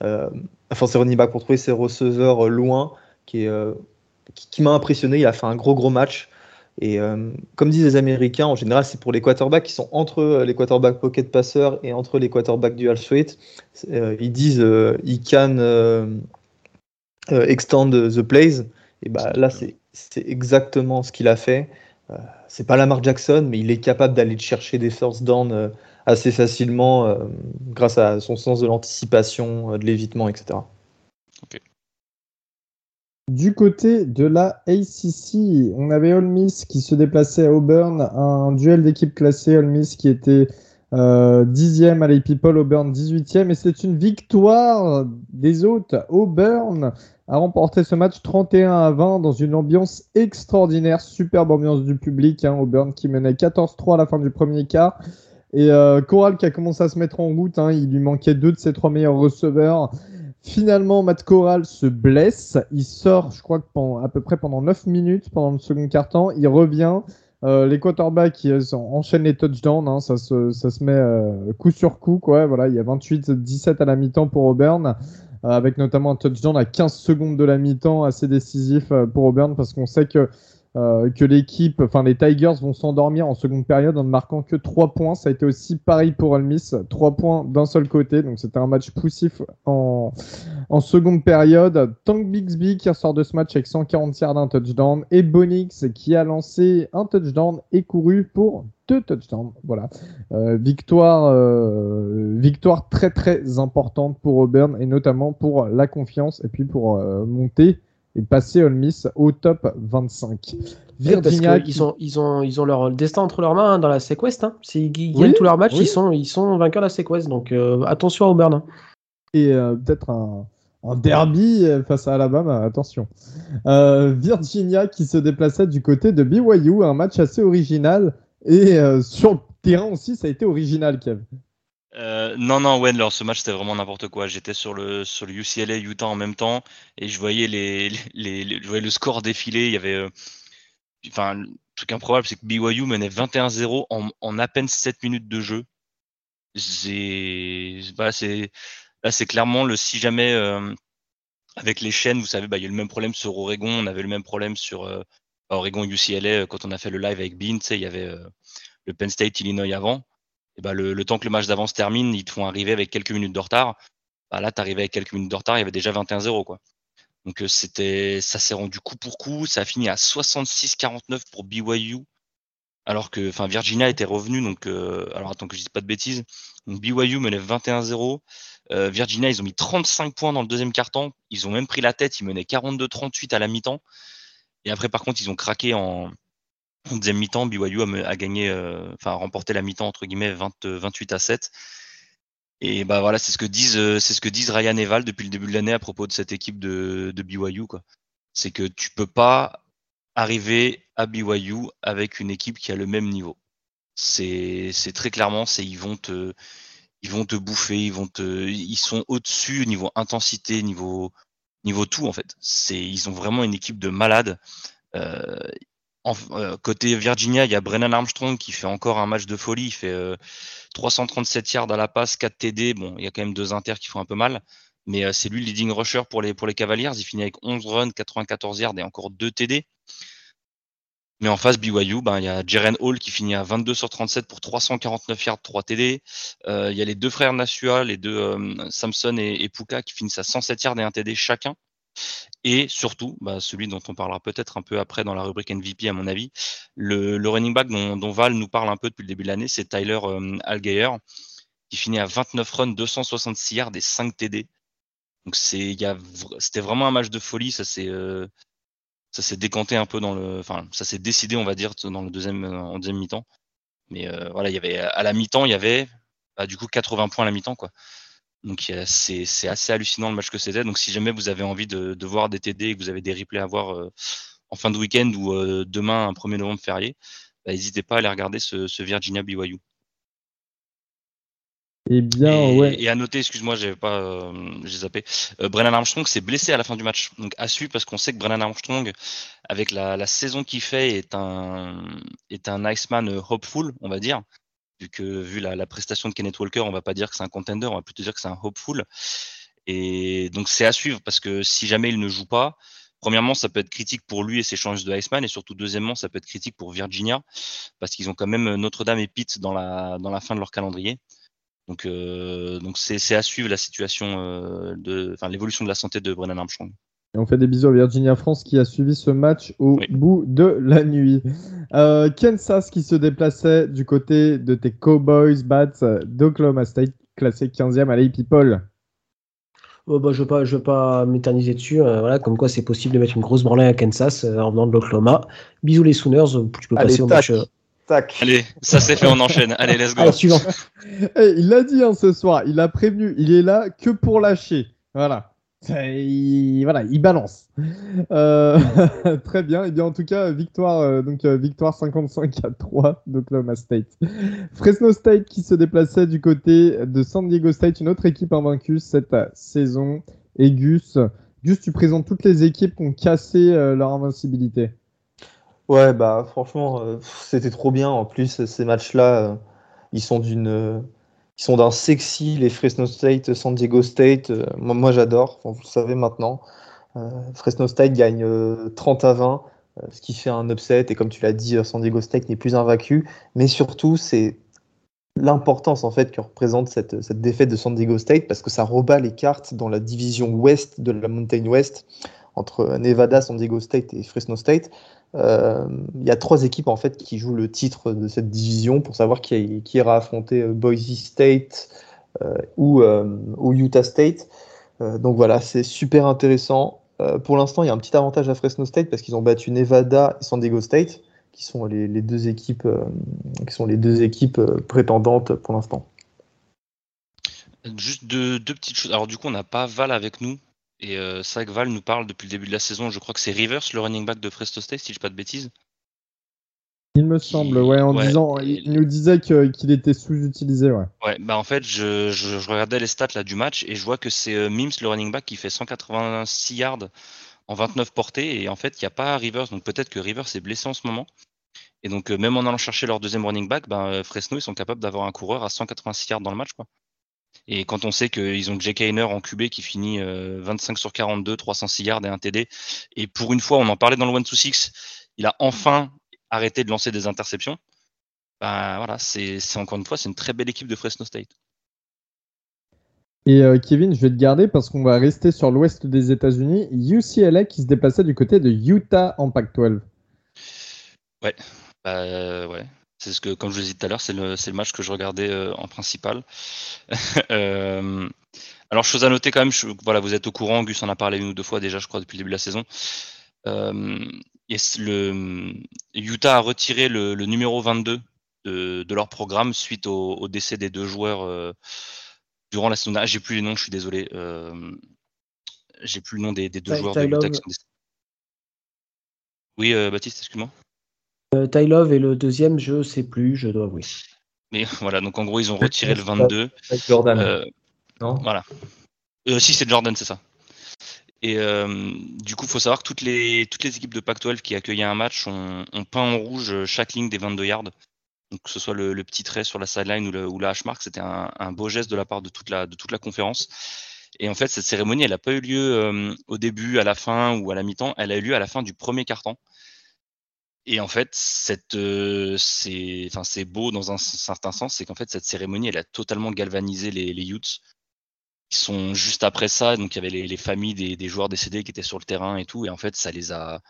enfin ses running backs pour trouver ses receveurs loin, qui, est, qui, qui m'a impressionné. Il a fait un gros gros match. Et euh, comme disent les Américains, en général, c'est pour les quarterbacks qui sont entre euh, les quarterbacks pocket passeurs et entre les quarterbacks dual threat. Euh, ils disent euh, ils can extend the plays. Et bah là, c'est exactement ce qu'il a fait. c'est pas Lamar Jackson, mais il est capable d'aller chercher des first down assez facilement grâce à son sens de l'anticipation, de l'évitement, etc. Du côté de la ACC, on avait Ole qui se déplaçait à Auburn, un duel d'équipe classée, Ole qui était euh, dixième à People, Auburn 18e, et c'est une victoire des hôtes. Auburn a remporté ce match 31 à 20 dans une ambiance extraordinaire, superbe ambiance du public. Hein, Auburn qui menait 14-3 à la fin du premier quart. Et euh, Coral qui a commencé à se mettre en route, hein, il lui manquait deux de ses trois meilleurs receveurs. Finalement, Matt Corral se blesse. Il sort, je crois, à peu près pendant 9 minutes pendant le second quart-temps. Il revient. Euh, les quarterbacks enchaînent les touchdowns. Hein. ça, se, met euh, coup sur coup. Voilà, il y a 28-17 à la mi-temps pour Auburn. Euh, avec notamment un touchdown à 15 secondes de la mi-temps assez décisif pour Auburn parce qu'on sait que euh, que l'équipe, enfin les Tigers vont s'endormir en seconde période en ne marquant que 3 points. Ça a été aussi pareil pour Ole Miss, 3 points d'un seul côté. Donc c'était un match poussif en, en seconde période. Tank Bixby qui ressort de ce match avec 140 yards d'un touchdown et Bonix qui a lancé un touchdown et couru pour deux touchdowns. Voilà. Euh, victoire, euh, victoire très très importante pour Auburn et notamment pour la confiance et puis pour monter et passer Ole Miss au top 25. Virginia, ils, ont, ils, ont, ils ont leur destin entre leurs mains hein, dans la Sequest. Hein. S'ils gagnent tous leurs matchs, ils, sont, ils sont vainqueurs de la Sequest. Donc euh, attention à Auburn. Hein. Et euh, peut-être un, un, derby face à Alabama, attention. Euh, Virginia qui se déplaçait du côté de BYU, un match assez original. Et sur le terrain aussi, ça a été original, Kev. Euh, non, non, Wendler, ce match c'était vraiment n'importe quoi. J'étais sur le, sur le UCLA Utah en même temps et je voyais, les, les, je voyais le score défiler. Il y avait. Euh, enfin, le truc improbable, c'est que BYU menait 21-0 en, en, à peine 7 minutes de jeu. C'est. Là, c'est clairement le si jamais. Euh, avec les chaînes, vous savez, bah, il y a le même problème sur Oregon, on avait le même problème sur euh, Oregon UCLA quand on a fait le live avec Bean. Il y avait le Penn State Illinois avant et bah, le, temps que le match d'avance termine, ils te font arriver avec quelques minutes de retard. Bah, là, tu arrivé avec quelques minutes de retard, il y avait déjà 21-0. Quoi. Donc euh, c'était, ça s'est rendu coup pour coup. Ça a fini à 66-49 pour BYU. Alors que enfin, Virginia était revenu. Donc, euh, alors attends que je dise pas de bêtises. Donc, BYU menait 21-0. Euh, Virginia, ils ont mis 35 points dans le deuxième quart-temps. Ils ont même pris la tête. Ils menaient 42-38 à la mi-temps. Et après, par contre, ils ont craqué en, deuxième mi-temps, BYU a, gagné, euh, enfin remporté la mi-temps entre guillemets 20, 28 à 7. Et bah voilà, c'est ce que disent, euh, c'est ce que disent Ryan et Val depuis le début de l'année à propos de cette équipe de, BYU. C'est que tu peux pas arriver à BYU avec une équipe qui a le même niveau. C'est, très clairement, c'est ils vont te, ils vont te bouffer, ils vont te, ils sont au-dessus niveau intensité, niveau, niveau tout en fait. C'est, ils ont vraiment une équipe de malades. Euh, euh, côté Virginia, il y a Brennan Armstrong qui fait encore un match de folie. Il fait 337 yards à la passe, 4 TD. Bon, il y a quand même deux inters qui font un peu mal. Mais euh, c'est lui le leading rusher pour les, Cavaliers. Il finit avec 11 runs, 94 yards et encore 2 TD. Mais en face, BYU, ben, il y a Jeren Hall qui finit à 22 sur 37 pour 349 yards, 3 TD. Euh, il y a les deux frères Nasua, les deux euh, Samson et, et, Puka qui finissent à 107 yards et 1 TD chacun. Et surtout, bah, celui dont on parlera peut-être un peu après dans la rubrique MVP à mon avis, le, running back dont, Val nous parle un peu depuis le début de l'année, c'est Tyler euh, Algeyer qui finit à 29 runs, 266 yards et 5 TD. Donc c'était vraiment un match de folie. Ça s'est, euh, ça s'est décanté un peu dans le, enfin, ça s'est décidé, on va dire, dans le deuxième, en deuxième mi-temps. Mais euh, voilà, il y avait à la mi-temps, il y avait bah, du coup 80 points à la mi-temps. Donc c'est, assez hallucinant le match que c'était. Donc si jamais vous avez envie de, de voir des TD et que vous avez des replays à voir euh, en fin de week-end ou euh, demain, un 1er novembre férié, bah, n'hésitez pas à aller regarder ce, ce Virginia BYU. Eh bien, et, ouais. et à noter, excuse-moi, j'ai pas, euh, j'ai zappé. Euh, Brennan Armstrong s'est blessé à la fin du match, donc à suivre parce qu'on sait que Brennan Armstrong, avec la, la saison qu'il fait, est un est un Iceman hopeful, on va dire. Vu que vu la, la, prestation de Kenneth Walker, on va pas dire que c'est un contender, on va plutôt dire que c'est un hopeful. Et donc c'est à suivre parce que si jamais il ne joue pas, premièrement, ça peut être critique pour lui et ses chances de Iceman, et surtout deuxièmement, ça peut être critique pour Virginia parce qu'ils ont quand même Notre-Dame et Pitt dans la dans la fin de leur calendrier. Donc, euh, donc c'est à suivre la situation euh, de, l'évolution de la santé de Brennan Armstrong. Et on fait des bisous à Virginia France qui a suivi ce match au oui. bout de la nuit. Euh, Kansas qui se déplaçait du côté de tes Cowboys Bats d'Oklahoma State, classé 15e. Allez, people. Oh bah, je ne veux pas, pas m'éterniser dessus. Euh, voilà, comme quoi c'est possible de mettre une grosse branlée à Kansas euh, en venant de l'Oklahoma. Bisous les Sooners. Tu peux Allez, passer au tac. match. euh, Tac. Allez, ça c'est fait, on enchaîne. Allez, let's go. Alors, suivant. Eh, il l'a dit hein, ce soir, il a prévenu, il est là que pour lâcher. Voilà. Il, voilà, il balance. Euh, très bien. Et bien en tout cas, victoire, euh, donc euh, victoire 55 à 3 d'Oklahoma State. Fresno State qui se déplaçait du côté de San Diego State, une autre équipe invaincue cette saison. Et Gus, Gus, tu présentes toutes les équipes qui ont cassé leur invincibilité. Ouais, bah franchement, c'était trop bien. En plus, ces matchs-là, ils sont d'une, euh, ils sont d'un sexy. Les Fresno State, San Diego State. euh, moi, j'adore. Vous le savez maintenant. Euh, Fresno State gagne euh, 30 à 20, euh, ce qui fait un upset. Et comme tu l'as dit, euh, San Diego State n'est plus invaincu. Mais surtout, c'est l'importance en fait que représente cette, cette défaite de San Diego State parce que ça rebat les cartes dans la division ouest de la Mountain West entre Nevada, San Diego State et Fresno State. Euh, Il y a trois équipes en fait qui jouent le titre de cette division pour savoir qui, ira affronter euh, Boise State euh, ou, euh, Utah State. Euh, donc voilà, c'est super intéressant. Euh, pour l'instant, il y a un petit avantage à Fresno State parce qu'ils ont battu Nevada et San Diego State, qui sont les, deux équipes, euh, qui sont les deux équipes prétendantes pour l'instant. Juste deux, petites choses. Alors du coup, on n'a pas Val avec nous. Et euh, c'est vrai que Val nous parle depuis le début de la saison. Je crois que c'est Rivers, le running back de Fresno State, si je dis pas de bêtises. Il me semble, ouais, en ouais, disant, il nous disait qu'il était sous-utilisé, ouais. Ouais, bah en fait, je, je, je regardais les stats là du match et je vois que c'est euh, Mims, le running back, qui fait 186 yards en 29 portées. Et en fait, il n'y a pas Rivers. Donc peut-être que Rivers est blessé en ce moment. Et donc, euh, même en allant chercher leur deuxième running back, ben, euh, Fresno, ils sont capables d'avoir un coureur à 186 yards dans le match, quoi. Et quand on sait qu'ils ont Jake Hainer en QB qui finit euh, 25 sur 42, 306 yards et un TD. Et pour une fois, on en parlait dans le 1 to 6, il a enfin arrêté de lancer des interceptions. Ben voilà, c'est encore une fois, c'est une très belle équipe de Fresno State. Et euh, Kevin, je vais te garder parce qu'on va rester sur l'ouest des États-Unis. UCLA qui se déplaçait du côté de Utah en Pac-12. Ouais, bah, euh, ouais. C'est ce que, comme je le disais tout à l'heure, c'est le, match que je regardais euh, en principal. Euh, alors, chose à noter quand même, je- voilà, vous êtes au courant, Gus en a parlé une ou deux fois déjà, je crois, depuis le début de la saison. Euh, le, Utah a retiré le, le numéro 22 de, de leur programme suite au, au décès des deux joueurs durant la saison. dernière. J'ai plus les noms, je suis désolé. J'ai plus le nom des, des deux joueurs de Utah qui sont décédés. Oui, Baptiste, excuse-moi. Euh, Ty Love et le deuxième, je sais plus, je dois avouer. Mais voilà, donc en gros, ils ont retiré le 22. Avec Jordan, Euh, non Voilà. Euh, si, c'est Jordan, c'est ça. Et euh, du coup, il faut savoir que toutes les, toutes les équipes de Pac-12 qui accueillaient un match ont, ont peint en rouge chaque ligne des 22 yards. Donc, que ce soit le, petit trait sur la sideline ou, le, ou la hash mark, c'était un, beau geste de la part de toute la, de toute la conférence. Et en fait, cette cérémonie, elle n'a pas eu lieu euh, au début, à la fin ou à la mi-temps. Elle a eu lieu à la fin du premier carton. Et en fait, cette, euh, c'est, enfin, c'est beau dans un certain sens, c'est qu'en fait, cette cérémonie, elle a totalement galvanisé les, les youths. Ils sont juste après ça, donc il y avait les, les familles des, des, joueurs décédés qui étaient sur le terrain et tout, et en fait, ça les a,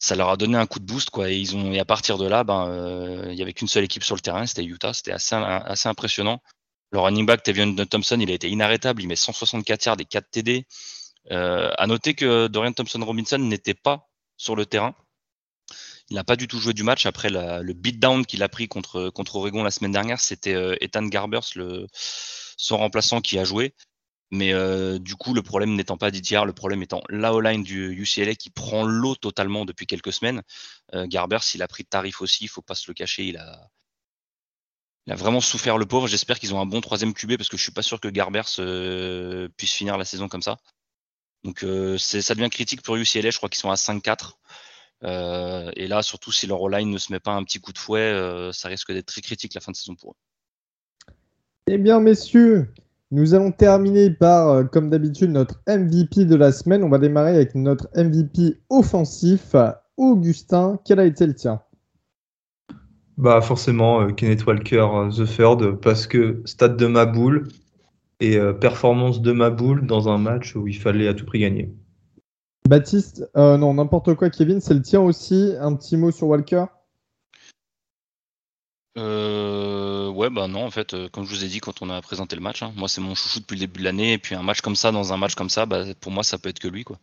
ça leur a donné un coup de boost, quoi. Et ils ont, et à partir de là, ben, euh, il y avait qu'une seule équipe sur le terrain, c'était Utah, c'était assez, assez impressionnant. Le running back, Tevion Thompson, il a été inarrêtable, il met 164 yards et 4 TD. Euh, à noter que Dorian Thompson Robinson n'était pas sur le terrain. Il n'a pas du tout joué du match après le beatdown qu'il a pris contre, Oregon la semaine dernière. C'était euh, Ethan Garbers, son remplaçant, qui a joué. Mais euh, du coup, le problème n'étant pas DTR, le problème étant la line du UCLA qui prend l'eau totalement depuis quelques semaines. Euh, Garbers, il a pris de tarif aussi, il faut pas se le cacher. Il a, vraiment souffert le pauvre. J'espère qu'ils ont un bon troisième QB parce que je suis pas sûr que Garbers puisse finir la saison comme ça. Donc ça devient critique pour UCLA. Je crois qu'ils sont à 5-4. Euh, et là, surtout si leur line ne se met pas un petit coup de fouet, euh, ça risque d'être très critique la fin de saison pour eux. Eh bien, messieurs, nous allons terminer par, euh, comme d'habitude, notre MVP de la semaine. On va démarrer avec notre MVP offensif. Augustin, quel a été le tien? Bah forcément, Kenneth Walker, The Third, parce que stade de ma boule et performance de ma boule dans un match où il fallait à tout prix gagner. Baptiste, euh, non, n'importe quoi, Kevin, c'est le tien aussi. Un petit mot sur Walker? Euh, ouais, bah non, en fait, euh, comme je vous ai dit quand on a présenté le match, hein, moi c'est mon chouchou depuis le début de l'année, et puis un match comme ça, dans un match comme ça, bah, pour moi ça peut être que lui. quoi.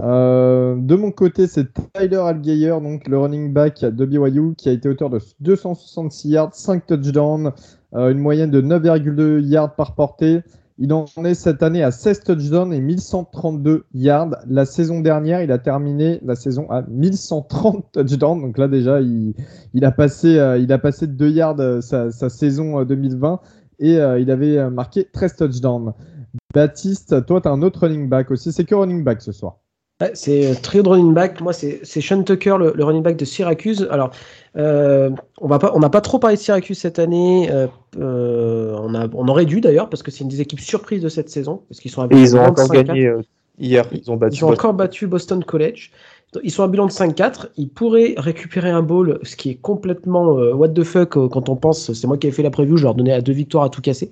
de mon côté, c'est Tyler Algeyer, donc le running back de BYU, qui a été auteur de 266 yards, 5 touchdowns, une moyenne de 9,2 yards par portée. Il en est cette année à 16 touchdowns et 1132 yards. La saison dernière, il a terminé la saison à 1130 touchdowns. Donc là, déjà, il, a, passé, euh, il a passé de 2 yards euh, sa, sa, saison 2020 euh, et il avait marqué 13 touchdowns. Baptiste, toi, tu as un autre running back aussi. C'est que running back ce soir c'est euh, trio de running back. Moi, c'est Sean Tucker, le, running back de Syracuse. Alors, euh, on va pas, on n'a pas trop parlé de Syracuse cette année. Euh, on, a, on aurait dû d'ailleurs parce que c'est une des équipes surprises de cette saison parce qu'ils sont ils ont encore gagné hier. Ils ont battu. Ils ont encore battu Boston College. Ils sont à bilan de 5-4. Ils pourraient récupérer un bowl, ce qui est complètement what the fuck quand on pense. C'est moi qui ai fait la preview. Je leur donnais à deux victoires à tout casser.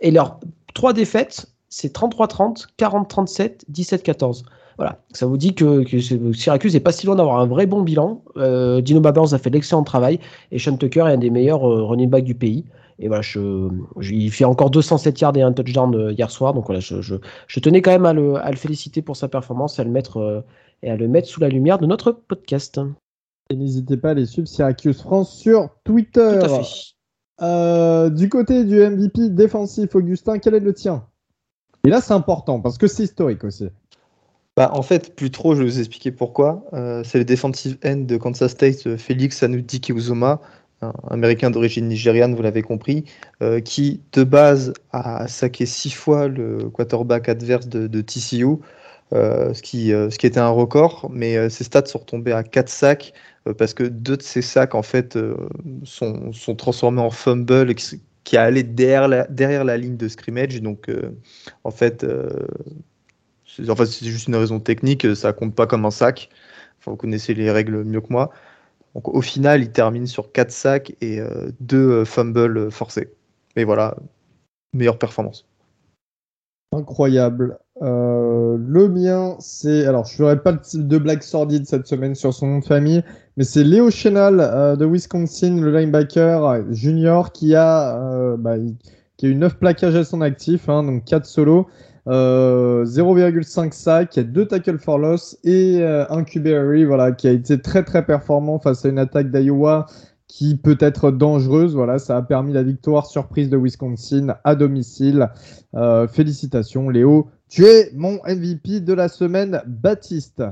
Et leurs trois défaites, c'est 33-30, 40-37, 17-14. Voilà, ça vous dit que, Syracuse n'est pas si loin d'avoir un vrai bon bilan. Euh, Dino Babers a fait l'excellent travail et Sean Tucker est un des meilleurs euh, running backs du pays. Et voilà, je, il fait encore 207 yards et un touchdown euh, hier soir. Donc voilà, je, je, tenais quand même à le, à le, féliciter pour sa performance et à le mettre, et à le mettre sous la lumière de notre podcast. Et n'hésitez pas à les suivre Syracuse France sur Twitter. Tout à fait. du côté du MVP défensif, Augustin, quel est le tien? Et là, c'est important parce que c'est historique aussi. Bah, en fait, plus trop, je vais vous expliquer pourquoi. Euh, c'est le defensive end de Kansas State, euh, Félix Anudiki Uzoma, un américain d'origine nigériane, vous l'avez compris, euh, qui de base a saqué six fois le quarterback adverse de, TCU, ce, qui, était un record, mais ses stats sont retombés à 4 sacs parce que deux de ces sacs en fait sont, transformés en fumble qui, qui a allé derrière la, derrière la ligne de scrimmage. Donc en fait Enfin, c'est juste une raison technique, ça compte pas comme un sac. Vous connaissez les règles mieux que moi. Donc, au final, il termine sur 4 sacs et 2 euh, euh, fumbles forcés. Mais voilà, meilleure performance. Incroyable. Euh, le mien, c'est. Alors, je ferai pas de blague sordide cette semaine sur son nom de famille, mais c'est Léo Chenal de Wisconsin, le linebacker junior, qui a, bah, qui a eu 9 plaquages à son actif, hein, donc 4 solos. 0,5 euh, sacs, 2 tackles for loss et euh, un QB voilà, qui a été très très performant face à une attaque d'Iowa qui peut être dangereuse. Voilà, ça a permis la victoire surprise de Wisconsin à domicile. Euh, félicitations Léo, tu es mon MVP de la semaine, Baptiste.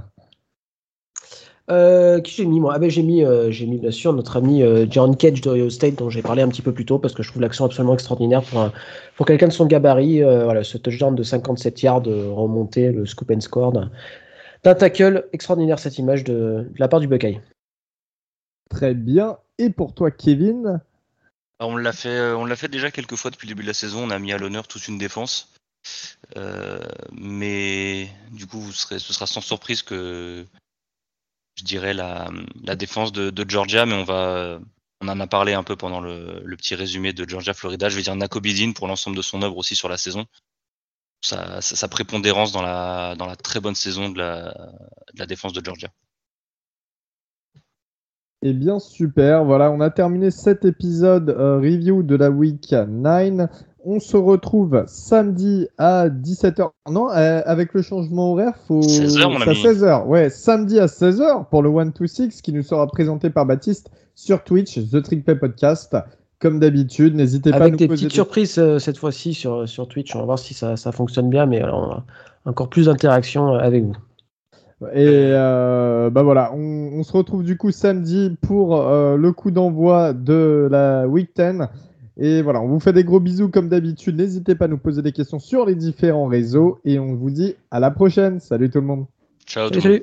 Euh, qui j'ai mis moi? Ah ben, j'ai mis, euh, j'ai mis bien sûr notre ami euh, John Cage d'Ohio State dont j'ai parlé un petit peu plus tôt parce que je trouve l'action absolument extraordinaire pour, pour quelqu'un de son gabarit. voilà, ce touchdown de 57 yards remonté, le scoop and score d'un tackle extraordinaire cette image de, de la part du Buckeye. Très bien. Et pour toi, Kevin? On l'a fait, euh, on l'a fait déjà quelques fois depuis le début de la saison. On a mis à l'honneur toute une défense. Euh, mais du coup, vous serez, ce sera sans surprise que je dirais la, la défense de, de, Georgia, mais on va, on en a parlé un peu pendant le, le petit résumé de Georgia Florida. Je vais dire Nakobidin pour l'ensemble de son œuvre aussi sur la saison. Sa, sa, sa, prépondérance dans la, dans la très bonne saison de la, de la défense de Georgia. Eh bien, super. Voilà, on a terminé cet épisode euh, review de la week 9. On se retrouve samedi à 17h. Non, euh, avec le changement horaire, faut. 16h, mon à 16h. Ouais, samedi à 16h pour le 126 qui nous sera présenté par Baptiste sur Twitch, The Trick Play Podcast. Comme d'habitude, n'hésitez pas à nous Avec des petites des... surprises euh, cette fois-ci sur, sur Twitch. On va voir si ça, ça fonctionne bien, mais alors, on a encore plus d'interaction avec vous. Et euh, bah voilà, on, on, se retrouve du coup samedi pour euh, le coup d'envoi de la Week 10. Et voilà, on vous fait des gros bisous comme d'habitude. N'hésitez pas à nous poser des questions sur les différents réseaux. Et on vous dit à la prochaine. Salut tout le monde. Ciao. Salut. salut.